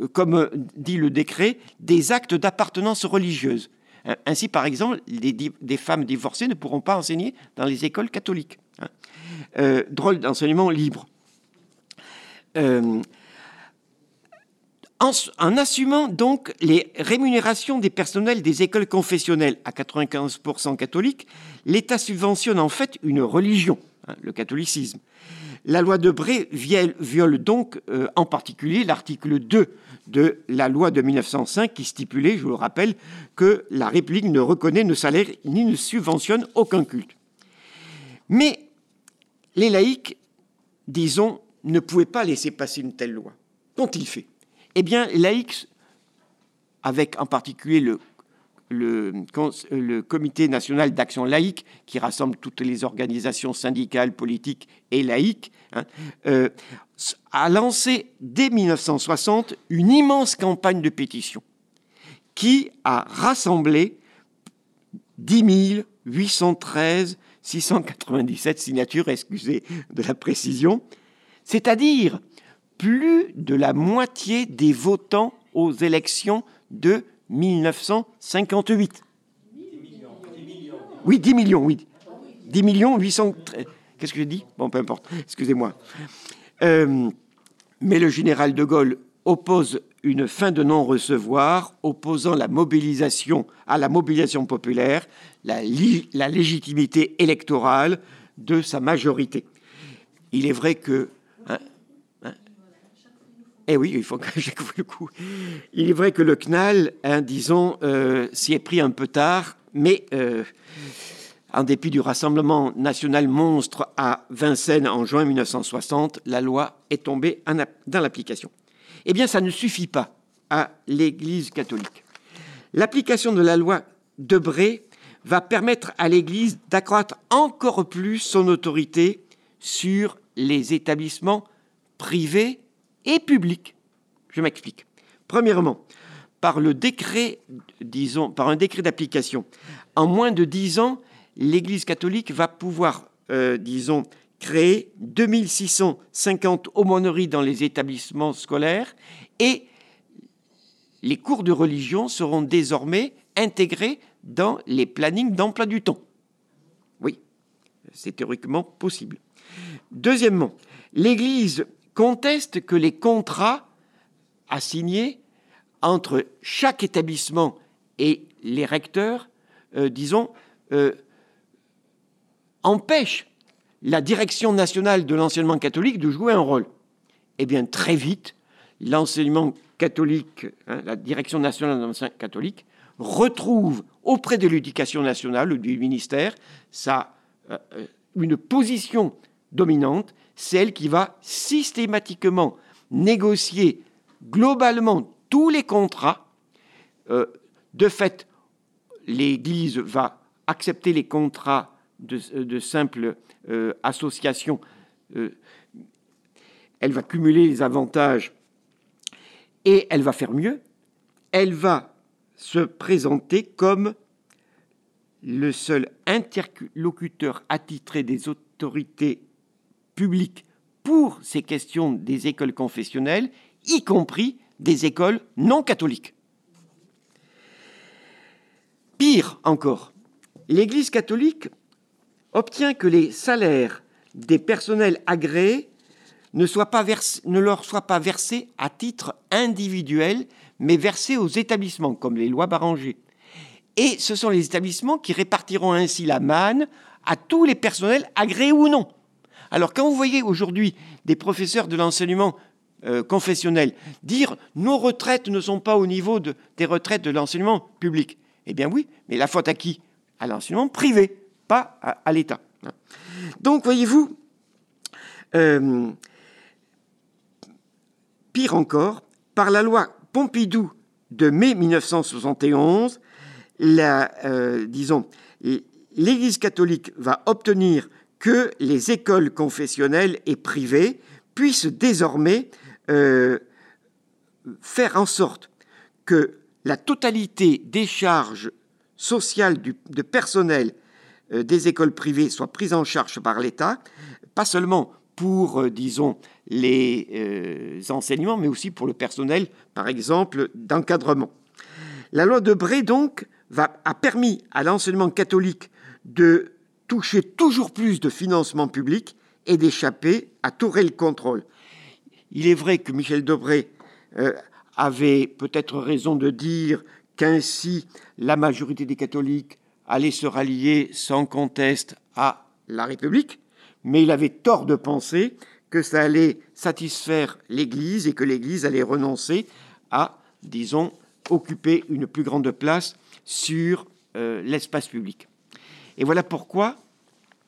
euh, comme dit le décret, des actes d'appartenance religieuse. Ainsi, par exemple, des femmes divorcées ne pourront pas enseigner dans les écoles catholiques. Hein. Drôle d'enseignement libre. Euh, en, assumant donc les rémunérations des personnels des écoles confessionnelles à 95% catholiques, l'État subventionne en fait une religion, hein, le catholicisme. La loi de Bré viole, donc euh, en particulier l'article 2 de la loi de 1905 qui stipulait, je vous le rappelle, que la République ne reconnaît, ne salaire ni ne subventionne aucun culte. Mais les laïcs, disons, ne pouvaient pas laisser passer une telle loi. Qu'ont-ils fait Eh bien, laïcs, avec en particulier le, le, Comité national d'action laïque, qui rassemble toutes les organisations syndicales, politiques et laïques, hein, euh, a lancé dès 1960 une immense campagne de pétition qui a rassemblé 10 813 697 signatures, excusez de la précision, c'est-à-dire plus de la moitié des votants aux élections de 1958. Oui, 10 millions, oui. 10 millions 800... Qu'est-ce que j'ai dit? Bon, peu importe, excusez-moi. Euh, mais le général de Gaulle oppose une fin de non-recevoir, opposant la mobilisation à la mobilisation populaire, la, légitimité électorale de sa majorité. Il est vrai que hein, hein, eh oui, il faut que le coup. Il est vrai que le CNAL, hein, disons, euh, s'y est pris un peu tard, mais euh, en dépit du Rassemblement national monstre à Vincennes en juin 1960, la loi est tombée dans l'application. Eh bien, ça ne suffit pas à l'Église catholique. L'application de la loi Debré va permettre à l'Église d'accroître encore plus son autorité sur les établissements privés et publics. Je m'explique. Premièrement, par le décret, un décret d'application, en moins de dix ans, l'Église catholique va pouvoir, euh, disons, créer 2650 aumôneries dans les établissements scolaires et les cours de religion seront désormais intégrés dans les plannings d'emploi du temps. Oui, c'est théoriquement possible. Deuxièmement, l'Église conteste que les contrats assignés entre chaque établissement et les recteurs, euh, disons, euh, empêchent la direction nationale de l'enseignement catholique de jouer un rôle. Eh bien, très vite, l'enseignement catholique, hein, la direction nationale de l'enseignement catholique, retrouve auprès de l'éducation nationale ou du ministère euh, euh, une position dominante, celle qui va systématiquement négocier globalement tous les contrats. Euh, de fait, l'Église va accepter les contrats de, de simples associations. elle va cumuler les avantages et elle va faire mieux. Elle va se présenter comme le seul interlocuteur attitré des autorités publiques pour ces questions des écoles confessionnelles, y compris des écoles non catholiques. Pire encore, l'Église catholique obtient que les salaires des personnels agréés ne, pas ne leur soient pas versés à titre individuel, mais versés aux établissements, comme les lois Barranger. Et ce sont les établissements qui répartiront ainsi la manne à tous les personnels agréés ou non. Alors quand vous voyez aujourd'hui des professeurs de l'enseignement euh, confessionnel dire nos retraites ne sont pas au niveau des retraites de l'enseignement public, eh bien oui, mais la faute à qui? À l'enseignement privé, pas à, l'État. Donc voyez-vous, euh, pire encore, par la loi Pompidou de mai 1971, la, euh, disons, l'Église catholique va obtenir que les écoles confessionnelles et privées puissent désormais euh, faire en sorte que la totalité des charges sociales de personnel euh, des écoles privées soit prise en charge par l'État, pas seulement pour, disons, les enseignements, mais aussi pour le personnel, par exemple, d'encadrement. La loi de Bré, donc, a permis à l'enseignement catholique de toucher toujours plus de financement public et d'échapper à tout réel contrôle. Il est vrai que Michel Debré euh, avait peut-être raison de dire qu'ainsi la majorité des catholiques allait se rallier sans conteste à la République, mais il avait tort de penser que ça allait satisfaire l'Église et que l'Église allait renoncer à, disons, occuper une plus grande place sur euh, l'espace public. Et voilà pourquoi,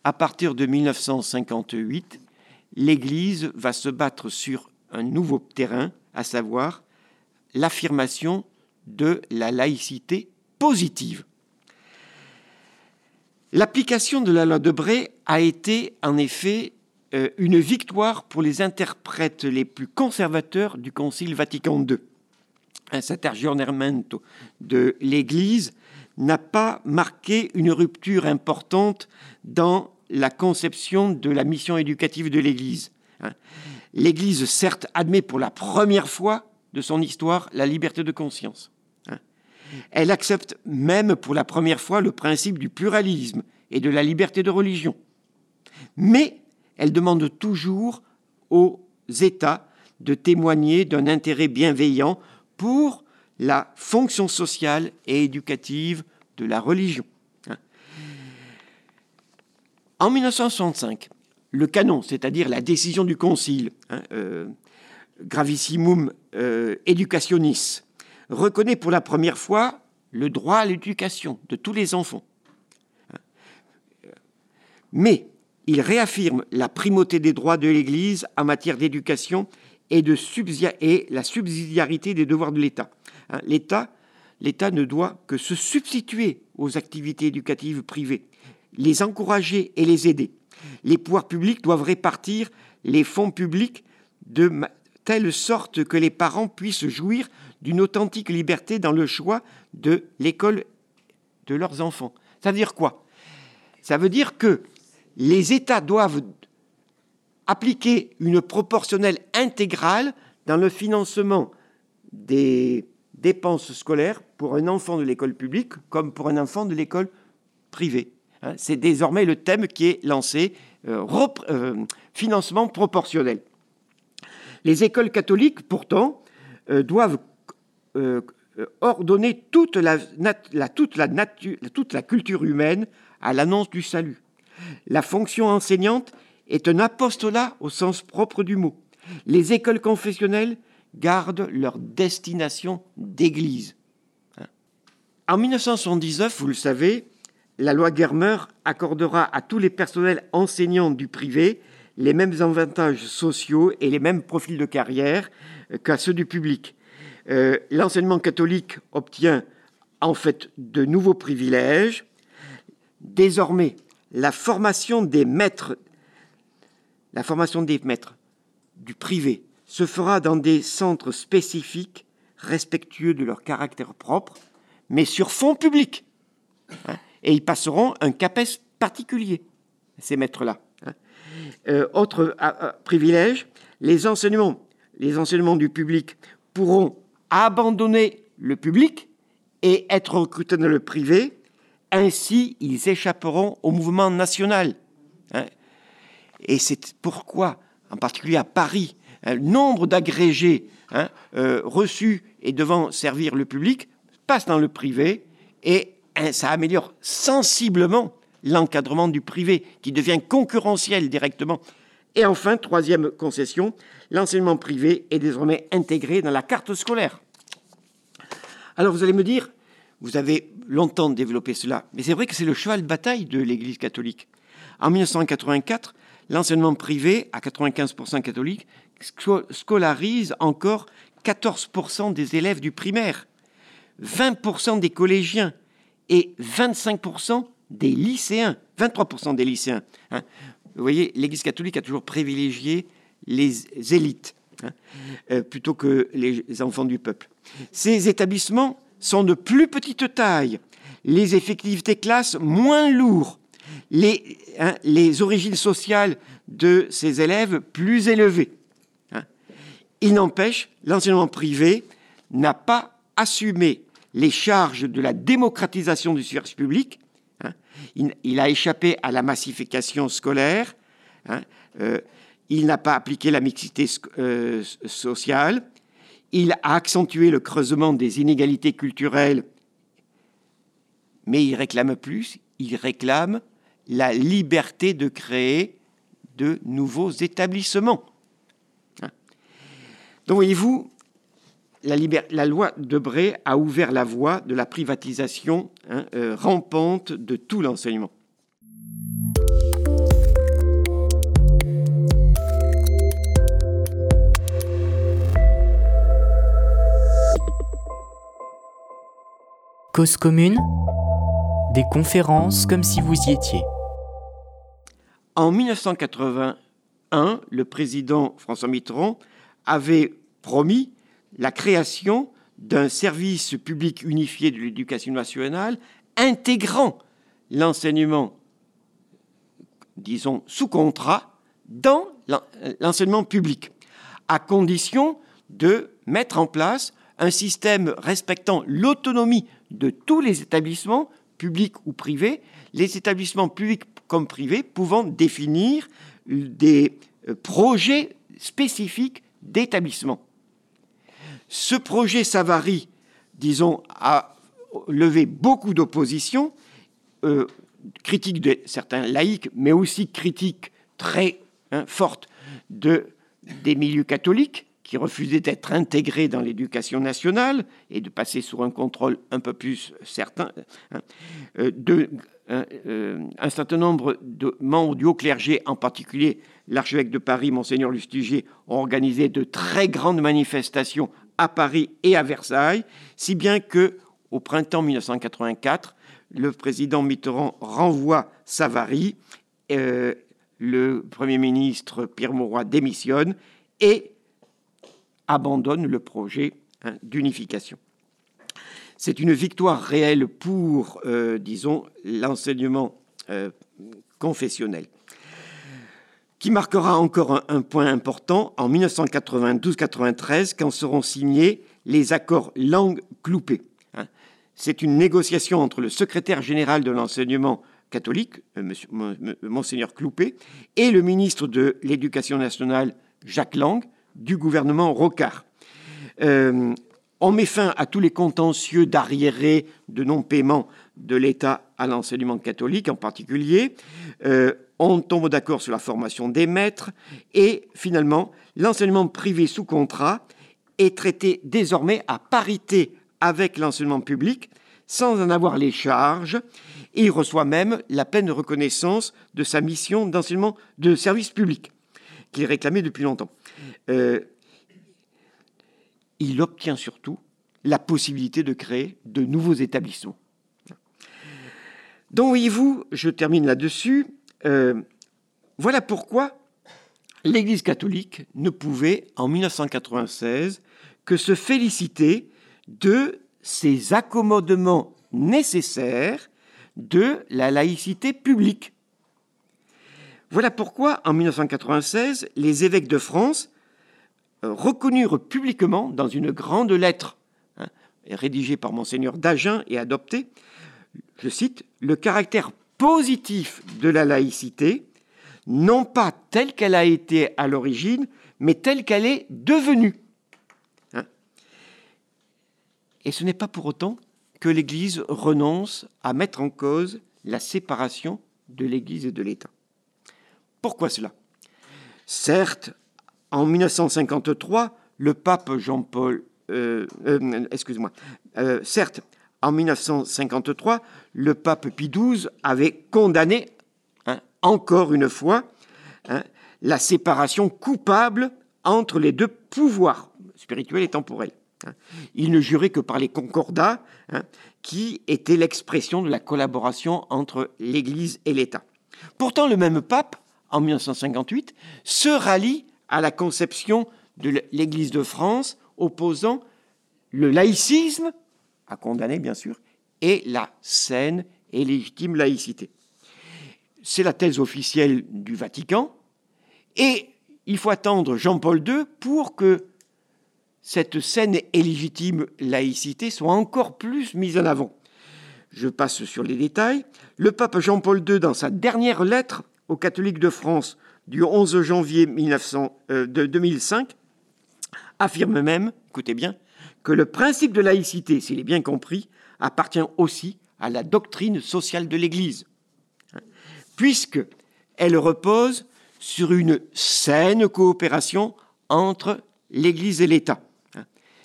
à partir de 1958, l'Église va se battre sur un nouveau terrain, à savoir l'affirmation de la laïcité positive. L'application de la loi de Bray a été en effet euh, une victoire pour les interprètes les plus conservateurs du Concile Vatican II un aggiornamento de l'Église n'a pas marqué une rupture importante dans la conception de la mission éducative de l'Église. Hein. L'Église, certes, admet pour la première fois de son histoire la liberté de conscience. Hein. Elle accepte même pour la première fois le principe du pluralisme et de la liberté de religion. Mais elle demande toujours aux États de témoigner d'un intérêt bienveillant pour la fonction sociale et éducative de la religion. En 1965, le canon, c'est-à-dire la décision du Concile, hein, euh, Gravissimum euh, Educationis, reconnaît pour la première fois le droit à l'éducation de tous les enfants. Mais il réaffirme la primauté des droits de l'Église en matière d'éducation et, et la subsidiarité des devoirs de. Hein, L'État l'État ne doit que se substituer aux activités éducatives privées, les encourager et les aider. Les pouvoirs publics doivent répartir les fonds publics de telle sorte que les parents puissent jouir d'une authentique liberté dans le choix de l'école de leurs enfants. Ça veut dire quoi? Ça veut dire que les États doivent appliquer une proportionnelle intégrale dans le financement des dépenses scolaires pour un enfant de l'école publique comme pour un enfant de l'école privée. Hein, c'est désormais le thème qui est lancé, euh, euh, financement proportionnel. Les écoles catholiques, pourtant, euh, doivent ordonner toute la, toute, la toute la culture humaine à l'annonce du salut. La fonction enseignante est un apostolat au sens propre du mot. Les écoles confessionnelles gardent leur destination d'église. En 1979, vous le savez, la loi Germer accordera à tous les personnels enseignants du privé les mêmes avantages sociaux et les mêmes profils de carrière qu'à ceux du public. Euh, l'enseignement catholique obtient en fait de nouveaux privilèges. Désormais, la formation des maîtres la formation des maîtres du privé se fera dans des centres spécifiques, respectueux de leur caractère propre, mais sur fond public. Hein. Et ils passeront un CAPES particulier, ces maîtres-là. Hein. Euh, autre euh, euh, privilège, les enseignements, les enseignements du public pourront abandonner le public et être recrutés dans le privé. Ainsi, ils échapperont au mouvement national. Hein. Et c'est pourquoi, en particulier à Paris, un nombre d'agrégés hein, euh, reçus et devant servir le public passe dans le privé et ça améliore sensiblement l'encadrement du privé qui devient concurrentiel directement Et enfin, troisième concession, l'enseignement privé est désormais intégré dans la carte scolaire. Alors vous allez me dire, vous avez longtemps développé cela, mais c'est vrai que c'est le cheval de bataille de l'Église catholique. En 1984, l'enseignement privé, à 95% catholique, scolarise encore 14% des élèves du primaire, 20% des collégiens et 25% des lycéens, 23% des lycéens. Hein. Vous voyez, l'Église catholique a toujours privilégié les élites hein, euh, plutôt que les enfants du peuple. Ces établissements sont de plus petite taille, les effectifs des classes moins lourds, les, hein, les origines sociales de ces élèves plus élevées. Il n'empêche, l'enseignement privé n'a pas assumé les charges de la démocratisation du service public. Hein. Il, a échappé à la massification scolaire. Hein. Euh, il n'a pas appliqué la mixité euh, sociale. Il a accentué le creusement des inégalités culturelles. Mais il réclame plus. Il réclame la liberté de créer de nouveaux établissements. Donc voyez-vous, la, loi Debré a ouvert la voie de la privatisation hein, euh, rampante de tout l'enseignement. Cause commune, des conférences comme si vous y étiez. En 1981, le président François Mitterrand avait promis la création d'un service public unifié de l'éducation nationale intégrant l'enseignement, disons, sous contrat dans l'enseignement public, à condition de mettre en place un système respectant l'autonomie de tous les établissements, publics ou privés, les établissements publics comme privés pouvant définir des euh, projets spécifiques d'établissement. Ce projet Savary, disons, a levé beaucoup d'opposition, euh, critique de certains laïcs, mais aussi critique très hein, forte de, des milieux catholiques qui refusaient d'être intégrés dans l'éducation nationale et de passer sous un contrôle un peu plus certain, hein, euh, de, euh, un certain nombre de membres du haut clergé, en particulier l'archevêque de Paris, monseigneur Lustiger, ont organisé de très grandes manifestations à Paris et à Versailles, si bien que au printemps 1984, le président Mitterrand renvoie Savary, euh, le Premier ministre Pierre Mauroy démissionne et abandonne le projet hein, d'unification. C'est une victoire réelle pour, euh, disons, l'enseignement euh, confessionnel qui marquera encore un, point important en 1992-93 quand seront signés les accords langue-cloupé. Hein. C'est une négociation entre le secrétaire général de l'enseignement catholique, euh, Monseigneur Cloupé, et le ministre de l'Éducation nationale, Jacques Lang, du gouvernement Rocard. Euh, on met fin à tous les contentieux d'arriérés, de non-paiement de l'État à l'enseignement catholique en particulier. Euh, on tombe d'accord sur la formation des maîtres et finalement l'enseignement privé sous contrat est traité désormais à parité avec l'enseignement public sans en avoir les charges et il reçoit même la pleine reconnaissance de sa mission d'enseignement de service public qu'il réclamait depuis longtemps. Euh, il obtient surtout la possibilité de créer de nouveaux établissements. Donc voyez-vous, je termine là-dessus, euh, voilà pourquoi l'Église catholique ne pouvait, en 1996, que se féliciter de ces accommodements nécessaires de la laïcité publique. Voilà pourquoi, en 1996, les évêques de France euh, reconnurent publiquement, dans une grande lettre hein, rédigée par monseigneur d'Agen et adoptée, je cite, le caractère positif de la laïcité, non pas telle qu'elle a été à l'origine, mais telle qu'elle est devenue. Hein et ce n'est pas pour autant que l'Église renonce à mettre en cause la séparation de l'Église et de l'État. Pourquoi cela? Certes, en 1953, le pape Jean-Paul, euh, euh, excuse-moi, euh, certes, en 1953, le pape Pie XII avait condamné, hein, encore une fois, hein, la séparation coupable entre les deux pouvoirs, spirituels et temporels. Hein. Il ne jurait que par les concordats, qui étaient l'expression de la collaboration entre l'Église et l'État. Pourtant, le même pape, en 1958, se rallie à la conception de l'Église de France opposant le laïcisme, à bien sûr, et la saine et légitime laïcité. C'est la thèse officielle du Vatican, et il faut attendre Jean-Paul II pour que cette saine et légitime laïcité soit encore plus mise en avant. Je passe sur les détails. Le pape Jean-Paul II, dans sa dernière lettre aux catholiques de France du 11 janvier 1900, euh, 2005, affirme même, écoutez bien, que le principe de laïcité, s'il est bien compris, appartient aussi à la doctrine sociale de l'Église, puisque elle repose sur une saine coopération entre l'Église et l'État.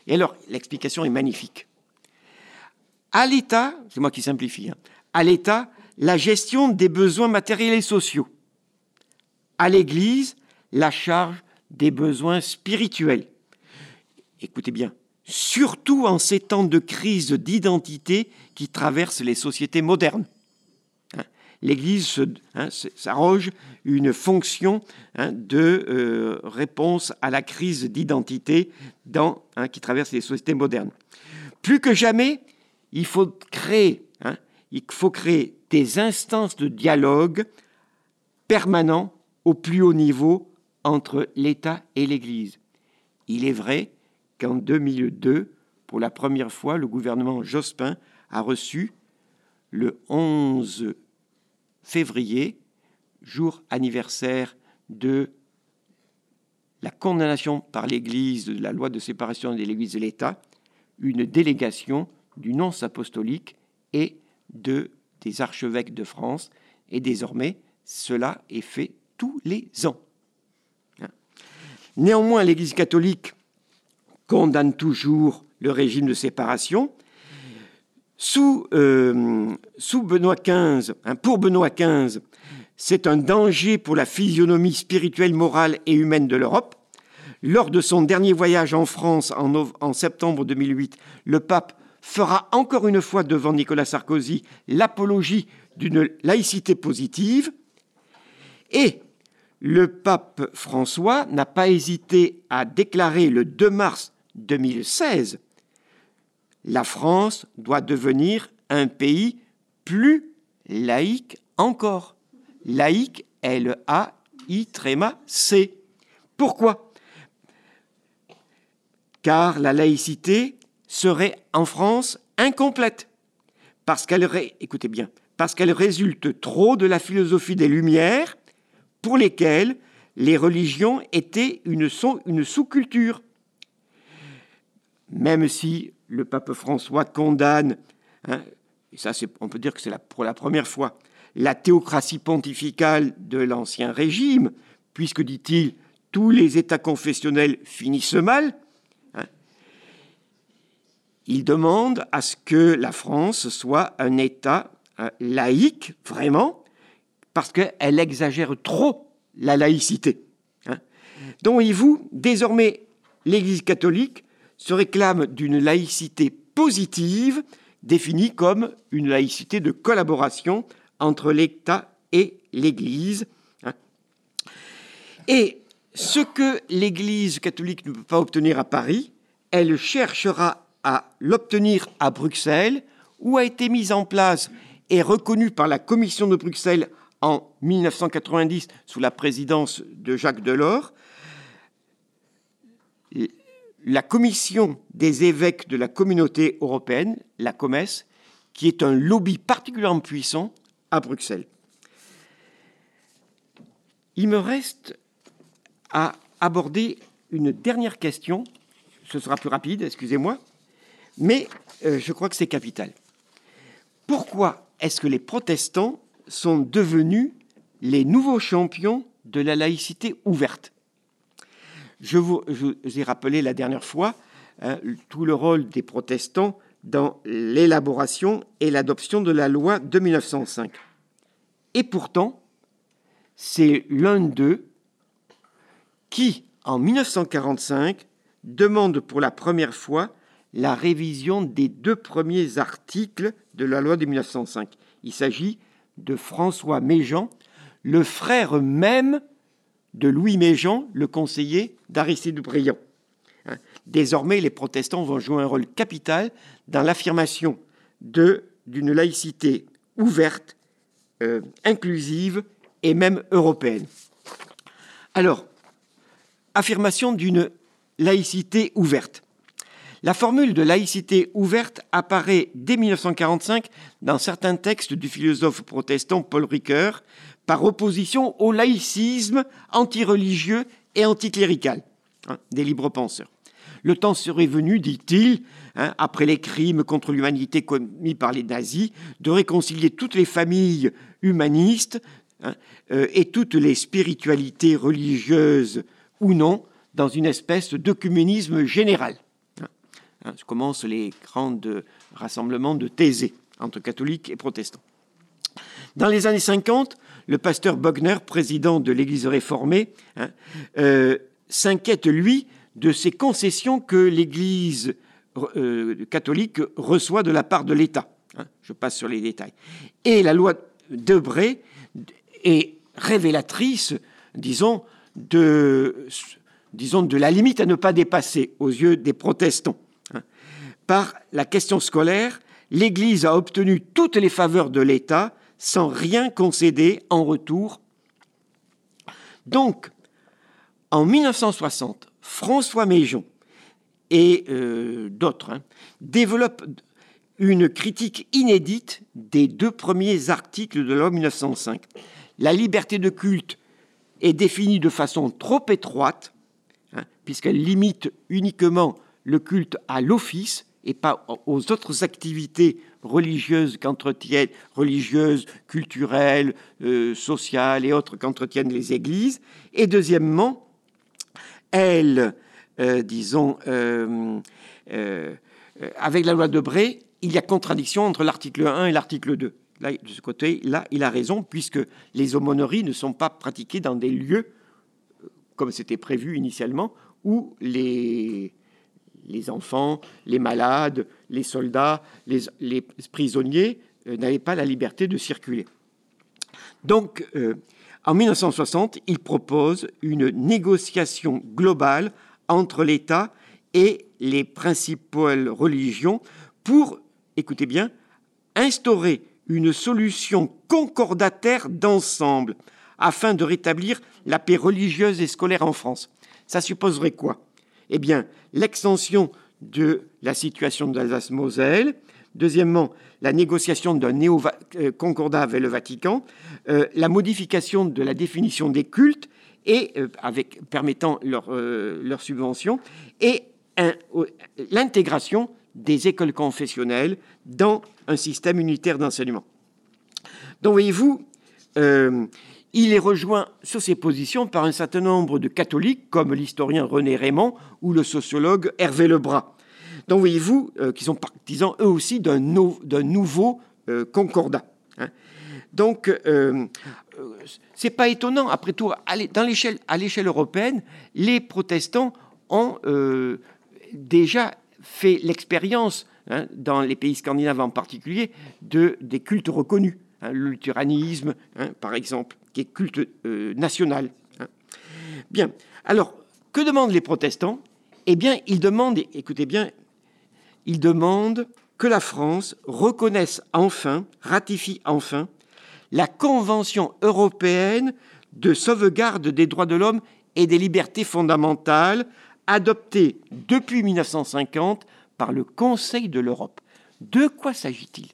Et alors, l'explication est magnifique. À l'État, c'est moi qui simplifie, hein, à l'État, la gestion des besoins matériels et sociaux. À l'Église, la charge des besoins spirituels. Écoutez bien, surtout en ces temps de crise d'identité qui traversent les sociétés modernes. Hein, L'Église hein, s'arroge une fonction hein, de euh, réponse à la crise d'identité qui traverse les sociétés modernes. Plus que jamais, il faut créer, il faut créer des instances de dialogue permanents au plus haut niveau entre l'État et l'Église. Il est vrai qu'en 2002, pour la première fois, le gouvernement Jospin a reçu le 11 février, jour anniversaire de la condamnation par l'Église de la loi de séparation de l'Église et l'État, une délégation du nonce apostolique et de, des archevêques de France. Et désormais, cela est fait tous les ans. Néanmoins, l'Église catholique condamne toujours le régime de séparation. Sous, euh, sous Benoît XV, hein, pour Benoît XV, c'est un danger pour la physionomie spirituelle, morale et humaine de l'Europe. Lors de son dernier voyage en France en, en septembre 2008, le pape fera encore une fois devant Nicolas Sarkozy l'apologie d'une laïcité positive. Et le pape François n'a pas hésité à déclarer le 2 mars 2016, la France doit devenir un pays plus laïque encore. Laïque, L-A-I tréma C. Pourquoi? Car la laïcité serait en France incomplète. Parce qu'elle, écoutez bien, parce qu'elle résulte trop de la philosophie des Lumières pour lesquelles les religions étaient une sous-culture même si le pape François condamne, hein, et ça on peut dire que c'est pour la première fois, la théocratie pontificale de l'Ancien Régime, puisque, dit-il, tous les États confessionnels finissent mal, hein, il demande à ce que la France soit un État hein, laïque, vraiment, parce qu'elle exagère trop la laïcité. Donc, il vous, désormais, l'Église catholique se réclame d'une laïcité positive, définie comme une laïcité de collaboration entre l'État et l'Église. Et ce que l'Église catholique ne peut pas obtenir à Paris, elle cherchera à l'obtenir à Bruxelles, où a été mise en place et reconnue par la Commission de Bruxelles en 1990 sous la présidence de Jacques Delors la commission des évêques de la communauté européenne, la COMES, qui est un lobby particulièrement puissant à Bruxelles. Il me reste à aborder une dernière question. Ce sera plus rapide, excusez-moi, mais euh, je crois que c'est capital. Pourquoi est-ce que les protestants sont devenus les nouveaux champions de la laïcité ouverte? Je vous, ai rappelé la dernière fois hein, tout le rôle des protestants dans l'élaboration et l'adoption de la loi de 1905. Et pourtant, c'est l'un d'eux qui, en 1945, demande pour la première fois la révision des deux premiers articles de la loi de 1905. Il s'agit de François Méjean, le frère même de Louis Méjean, le conseiller d'Aristide Briand. Hein. Désormais, les protestants vont jouer un rôle capital dans l'affirmation d'une laïcité ouverte, euh, inclusive et même européenne. Alors, affirmation d'une laïcité ouverte. La formule de laïcité ouverte apparaît dès 1945 dans certains textes du philosophe protestant Paul Ricoeur, par opposition au laïcisme antireligieux et anticlérical hein, des libres penseurs. Le temps serait venu, dit-il, hein, après les crimes contre l'humanité commis par les nazis, de réconcilier toutes les familles humanistes hein, euh, et toutes les spiritualités religieuses ou non dans une espèce d'œcuménisme général. Hein, commencent les grands rassemblements de Thésée entre catholiques et protestants. Dans les années 50, le pasteur Bogner, président de l'Église réformée, hein, euh, s'inquiète, lui, de ces concessions que l'Église euh, catholique reçoit de la part de l'État. Hein. je passe sur les détails. Et la loi Debré est révélatrice, disons, de, disons, de la limite à ne pas dépasser aux yeux des protestants par la question scolaire, l'Église a obtenu toutes les faveurs de l'État sans rien concéder en retour. Donc, en 1960, François Méjean et euh, d'autres hein, développent une critique inédite des deux premiers articles de loi 1905. La liberté de culte est définie de façon trop étroite, hein, puisqu'elle limite uniquement le culte à l'office et pas aux autres activités religieuses qu'entretiennent, religieuses, culturelles, euh, sociales et autres qu'entretiennent les églises. Et deuxièmement, elle, euh, disons, euh, avec la loi de Bré, il y a contradiction entre l'article 1 et l'article 2. Là, de ce côté-là, il a raison, puisque les aumôneries ne sont pas pratiquées dans des lieux, comme c'était prévu initialement, où les, les enfants, les malades, les soldats, les, prisonniers euh, n'avaient pas la liberté de circuler. Donc, euh, en 1960, il propose une négociation globale entre l'État et les principales religions pour, écoutez bien, instaurer une solution concordataire d'ensemble afin de rétablir la paix religieuse et scolaire en France. Ça supposerait quoi? Eh bien, l'extension de la situation d'Alsace-Moselle. Deuxièmement, la négociation d'un néo-concordat avec le Vatican, euh, la modification de la définition des cultes et euh, permettant leur, euh, leur subvention et l'intégration des écoles confessionnelles dans un système unitaire d'enseignement. Donc voyez-vous, il est rejoint sur ses positions par un certain nombre de catholiques, comme l'historien René Raymond ou le sociologue Hervé Lebras. Donc voyez-vous, euh, qui sont partisans eux aussi d'un nouveau euh, concordat. Hein. Donc, euh, c'est pas étonnant, après tout, à l'échelle européenne, les protestants ont déjà fait l'expérience, hein, dans les pays scandinaves en particulier, de, des cultes reconnus. Hein, le luthéranisme, par exemple qui est culte euh, national. Hein. Bien, alors, que demandent les protestants? Eh bien, ils demandent, écoutez bien, ils demandent que la France reconnaisse enfin, ratifie enfin, la Convention européenne de sauvegarde des droits de l'homme et des libertés fondamentales, adoptée depuis 1950 par le Conseil de l'Europe. De quoi s'agit-il?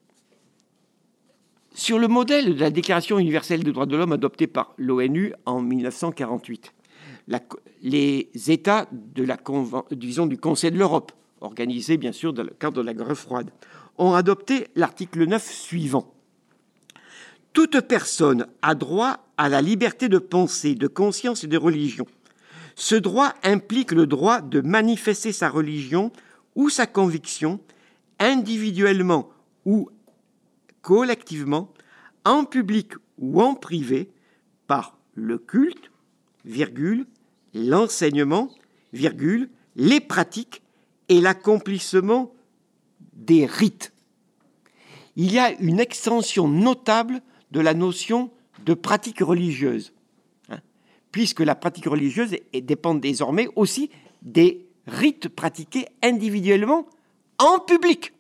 Sur le modèle de la Déclaration universelle des droits de l'homme adoptée par l'ONU en 1948. les États de la disons, du Conseil de l'Europe, organisés bien sûr dans le cadre de la guerre froide, ont adopté l'article 9 suivant. Toute personne a droit à la liberté de pensée, de conscience et de religion. Ce droit implique le droit de manifester sa religion ou sa conviction individuellement ou collectivement, en public ou en privé, par le culte, virgule, l'enseignement, virgule, les pratiques et l'accomplissement des rites. Il y a une extension notable de la notion de pratique religieuse, hein, puisque la pratique religieuse dépend désormais aussi des rites pratiqués individuellement en public.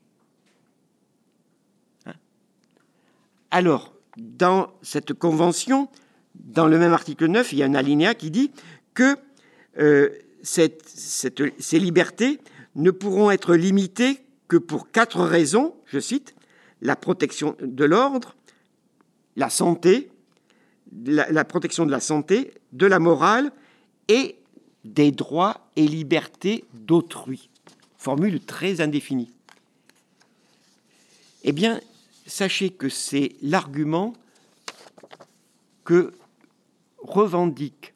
Alors, dans cette convention, dans le même article 9, il y a un alinéa qui dit que euh, ces libertés ne pourront être limitées que pour quatre raisons, je cite, la protection de l'ordre, la santé, la, protection de la santé, de la morale et des droits et libertés d'autrui. Formule très indéfinie. Eh bien, sachez que c'est l'argument que revendique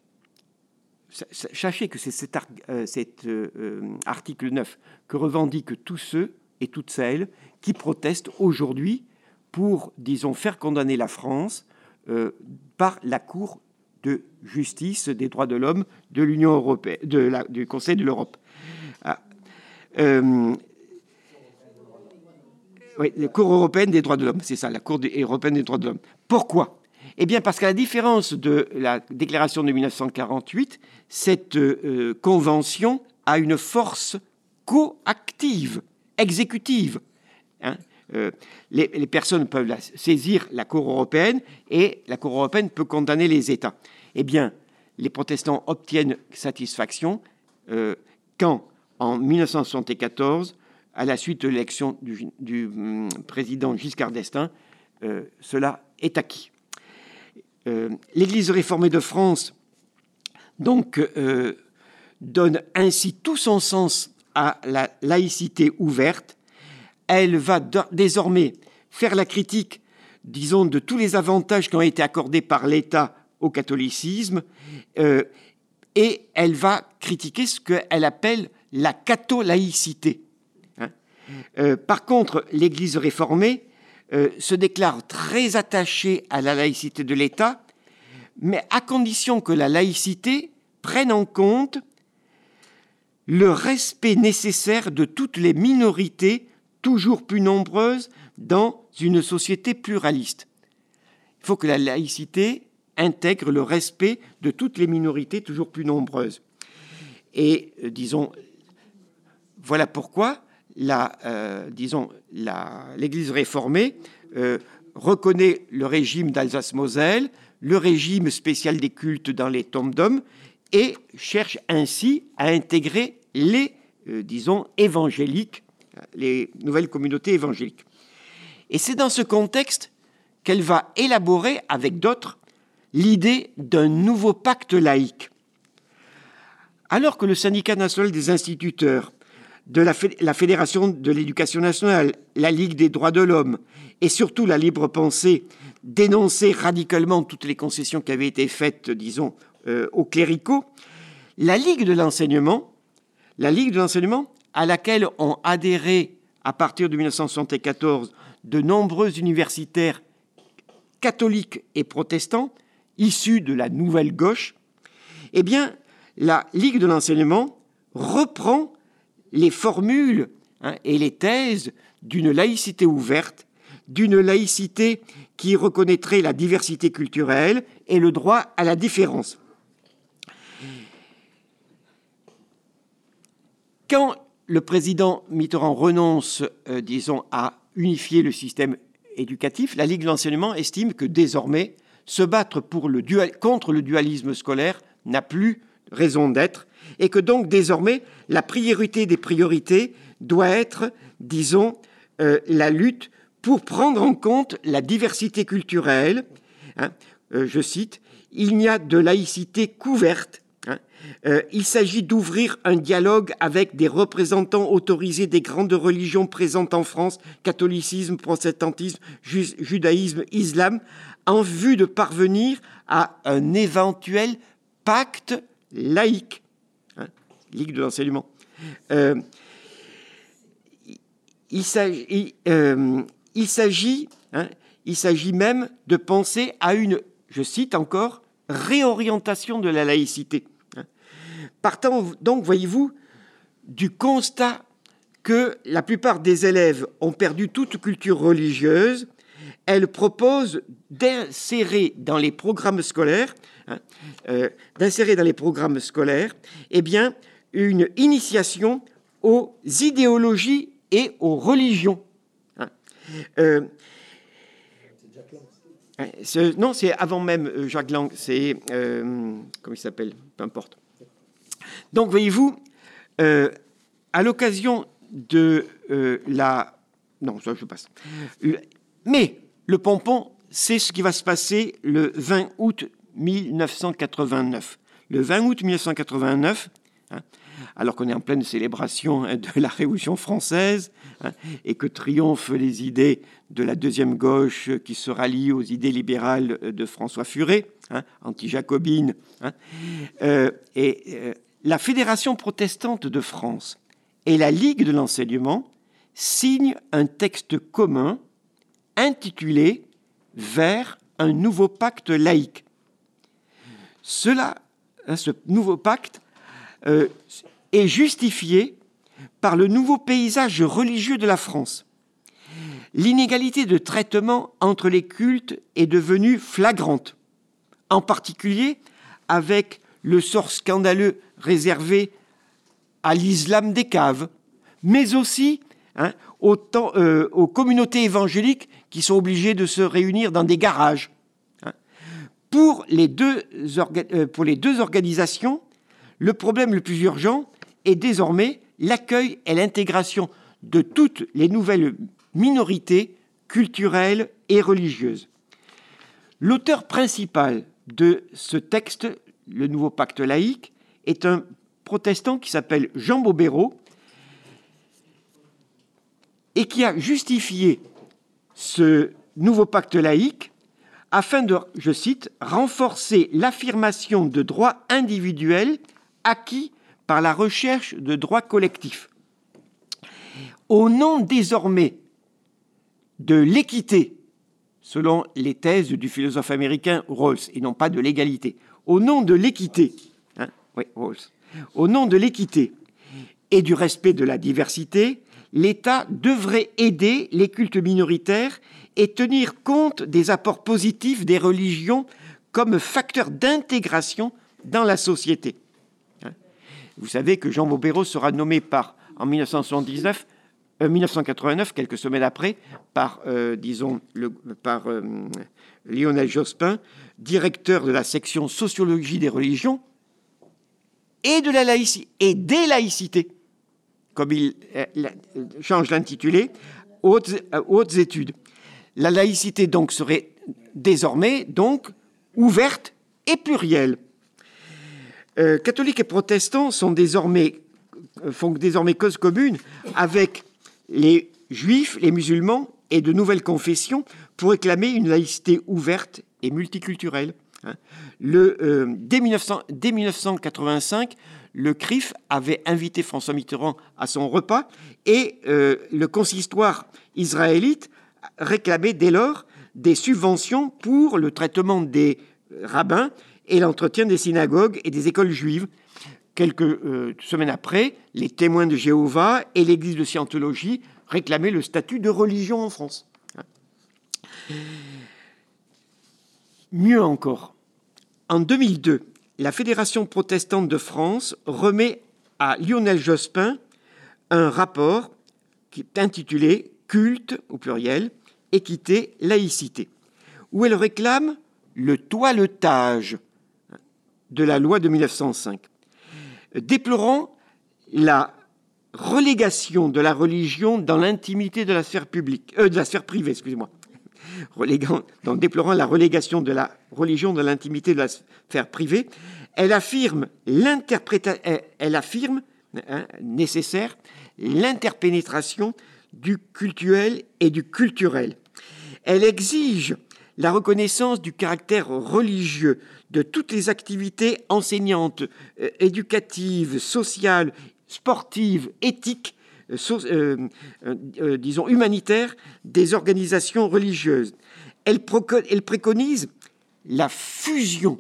sachez que c'est cet, euh, euh, euh, article 9 que revendiquent tous ceux et toutes celles qui protestent aujourd'hui pour, disons, faire condamner la France par la Cour de justice des droits de l'homme de l'Union européenne, du Conseil de l'Europe. Ah, la Cour européenne des droits de l'homme, c'est ça, la Cour européenne des droits de l'homme. Pourquoi? Eh bien, parce qu'à la différence de la déclaration de 1948, cette euh, convention a une force coactive, exécutive. Hein. Euh, les, personnes peuvent saisir la Cour européenne et la Cour européenne peut condamner les États. Eh bien, les protestants obtiennent satisfaction euh, quand, en 1974, à la suite de l'élection du, hum, président Giscard d'Estaing, cela est acquis. Euh, L'Église réformée de France donc euh, donne ainsi tout son sens à la laïcité ouverte. Elle va désormais faire la critique, disons, de tous les avantages qui ont été accordés par l'État au catholicisme, euh, et elle va critiquer ce qu'elle appelle la catholaïcité. Hein. par contre, l'Église réformée euh, se déclare très attaché à la laïcité de l'État, mais à condition que la laïcité prenne en compte le respect nécessaire de toutes les minorités toujours plus nombreuses dans une société pluraliste. Il faut que la laïcité intègre le respect de toutes les minorités toujours plus nombreuses. Et euh, disons, voilà pourquoi la, euh, disons, l'Église réformée euh, reconnaît le régime d'Alsace-Moselle, le régime spécial des cultes dans les tombes d'hommes, et cherche ainsi à intégrer les, euh, disons, évangéliques, les nouvelles communautés évangéliques. Et c'est dans ce contexte qu'elle va élaborer, avec d'autres, l'idée d'un nouveau pacte laïque. Alors que le syndicat national des instituteurs de la, Fédération de l'éducation nationale, la Ligue des droits de l'homme et surtout la libre pensée dénonçaient radicalement toutes les concessions qui avaient été faites, disons, euh, aux cléricaux, la Ligue de l'enseignement, la Ligue de l'enseignement à laquelle ont adhéré à partir de 1974 de nombreux universitaires catholiques et protestants issus de la nouvelle gauche, eh bien, la Ligue de l'enseignement reprend les formules hein, et les thèses d'une laïcité ouverte, d'une laïcité qui reconnaîtrait la diversité culturelle et le droit à la différence. Quand le président Mitterrand renonce, euh, disons, à unifier le système éducatif, la Ligue de l'enseignement estime que désormais, se battre contre le dualisme scolaire n'a plus raison d'être et que donc désormais la priorité des priorités doit être, disons, euh, la lutte pour prendre en compte la diversité culturelle. Hein, euh, je cite, il n'y a de laïcité couverte. Hein, euh, il s'agit d'ouvrir un dialogue avec des représentants autorisés des grandes religions présentes en France, catholicisme, protestantisme, judaïsme, islam, en vue de parvenir à un éventuel pacte laïque, Ligue de l'enseignement. Euh, il s'agit, euh, hein, il s'agit même de penser à une, je cite encore, réorientation de la laïcité. Hein. Partant donc, voyez-vous, du constat que la plupart des élèves ont perdu toute culture religieuse, elle propose d'insérer dans les programmes scolaires, hein, euh, d'insérer dans les programmes scolaires, eh bien, une initiation aux idéologies et aux religions. Hein. Euh, non, c'est avant même euh, Jacques Lang, c'est. comment il s'appelle Peu importe. Donc, voyez-vous, à l'occasion de la. Non, ça, je passe. Mais le pompon, c'est ce qui va se passer le 20 août 1989. Le 20 août 1989, hein, alors qu'on est en pleine célébration hein, de la Révolution française hein, et que triomphent les idées de la deuxième gauche qui se rallie aux idées libérales de François Furet, anti-jacobine, euh, et euh, la Fédération protestante de France et la Ligue de l'enseignement signent un texte commun intitulé Vers un nouveau pacte laïque. Cela, hein, ce nouveau pacte euh, est justifié par le nouveau paysage religieux de la France. L'inégalité de traitement entre les cultes est devenue flagrante, en particulier avec le sort scandaleux réservé à l'islam des caves, mais aussi hein, euh, aux communautés évangéliques qui sont obligés de se réunir dans des garages. Hein. Euh, pour les deux organisations, le problème le plus urgent est désormais l'accueil et l'intégration de toutes les nouvelles minorités culturelles et religieuses. L'auteur principal de ce texte, le nouveau pacte laïque, est un protestant qui s'appelle Jean Bobéro et qui a justifié ce nouveau pacte laïque afin de, je cite, renforcer l'affirmation de droits individuels acquis par la recherche de droits collectifs. Au nom désormais de l'équité, selon les thèses du philosophe américain Rawls, et non pas de l'égalité, au nom de l'équité, hein, au nom de l'équité et du respect de la diversité, l'État devrait aider les cultes minoritaires et tenir compte des apports positifs des religions comme facteur d'intégration dans la société. Vous savez que Jean Bobéro sera nommé par, en 1979, 1989, euh, quelques semaines après, par, euh, disons, le, par euh, Lionel Jospin, directeur de la section sociologie des religions et de la laïcité des laïcités comme il change l'intitulé, hautes études. La laïcité donc serait désormais donc ouverte et plurielle. Euh, catholiques et protestants désormais, font désormais cause commune avec les juifs, les musulmans et de nouvelles confessions pour réclamer une laïcité ouverte et multiculturelle. Hein. Le, dès, 1900, dès 1985, le CRIF avait invité François Mitterrand à son repas et euh, le consistoire israélite réclamait dès lors des subventions pour le traitement des rabbins et l'entretien des synagogues et des écoles juives. Quelques euh, semaines après, les témoins de Jéhovah et l'Église de Scientologie réclamaient le statut de religion en France. Mieux encore, en 2002, la Fédération protestante de France remet à Lionel Jospin un rapport qui est intitulé Culte, au pluriel, équité, laïcité, où elle réclame le toilettage de la loi de 1905, déplorant la relégation de la religion dans l'intimité de la sphère publique, euh, de la sphère privée, excusez-moi, donc déplorant la relégation de la religion de l'intimité de la sphère privée, elle affirme affirme hein, nécessaire l'interpénétration du cultuel et du culturel. Elle exige la reconnaissance du caractère religieux de toutes les activités enseignantes, euh, éducatives, sociales, sportives, éthiques, euh, euh, disons humanitaires des organisations religieuses. Elle, préconise la fusion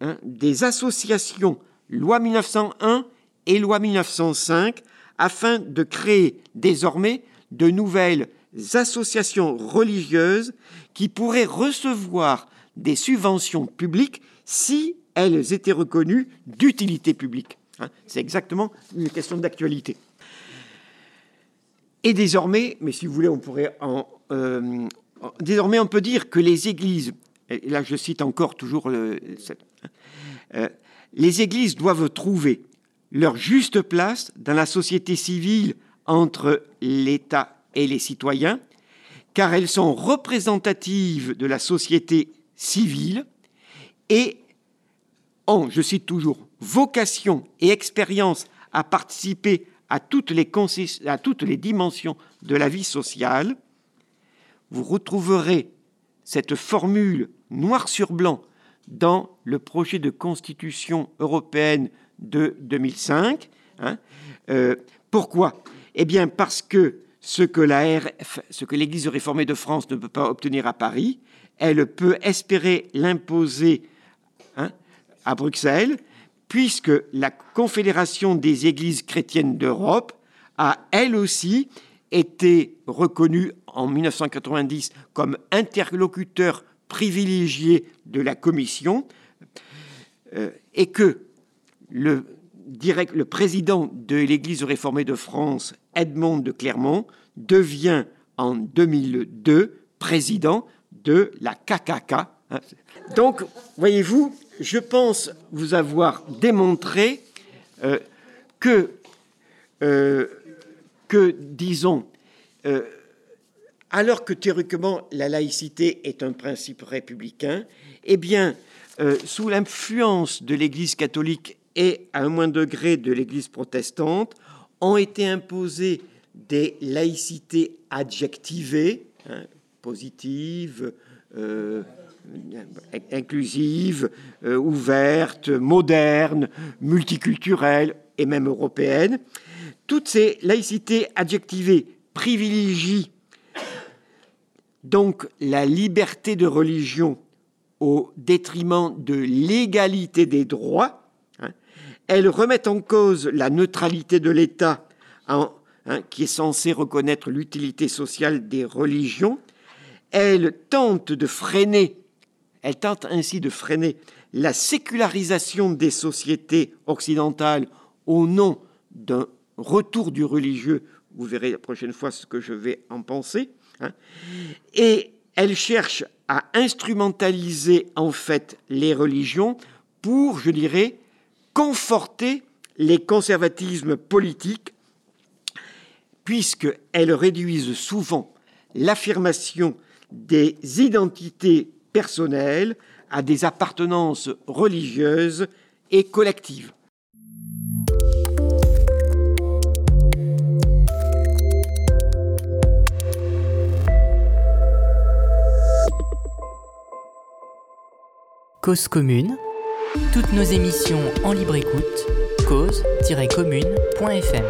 hein, des associations loi 1901 et loi 1905 afin de créer désormais de nouvelles associations religieuses qui pourraient recevoir des subventions publiques si elles étaient reconnues d'utilité publique. Hein, c'est exactement une question d'actualité. Et désormais, mais si vous voulez, on pourrait en, euh, désormais on peut dire que les églises, et là je cite encore toujours le, euh, les églises doivent trouver leur juste place dans la société civile entre l'État et les citoyens, car elles sont représentatives de la société civile et ont, je cite toujours, vocation et expérience à participer à toutes les, à toutes les dimensions de la vie sociale, vous retrouverez cette formule noir sur blanc dans le projet de constitution européenne de 2005. Hein. Euh, pourquoi? Eh bien parce que ce que l'Église réformée de France ne peut pas obtenir à Paris, elle peut espérer l'imposer hein, à Bruxelles, puisque la Confédération des Églises chrétiennes d'Europe a elle aussi été reconnue en 1990 comme interlocuteur privilégié de la Commission, euh, et que le, le président de l'Église réformée de France, Edmond de Clermont, devient en 2002 président de la KKK. Hein. Donc, voyez-vous, je pense vous avoir démontré euh, que, euh, que, disons, euh, alors que théoriquement la laïcité est un principe républicain, eh bien, sous l'influence de l'Église catholique et à un moindre degré de l'Église protestante, ont été imposées des laïcités adjectivées, hein, positives, euh, inclusives, euh, ouvertes, modernes, multiculturelles et même européennes. Toutes ces laïcités adjectivées privilégient donc la liberté de religion au détriment de l'égalité des droits, elles remettent en cause la neutralité de l'État hein, qui est censé reconnaître l'utilité sociale des religions. Elles tentent de freiner, elles tentent ainsi de freiner la sécularisation des sociétés occidentales au nom d'un retour du religieux. Vous verrez la prochaine fois ce que je vais en penser. Hein. Et elles cherchent à instrumentaliser en fait les religions pour, je dirais, conforter les conservatismes politiques, puisqu'elles réduisent souvent l'affirmation des identités personnelles à des appartenances religieuses et collectives. Cause commune toutes nos émissions en libre écoute, cause-commune.fm.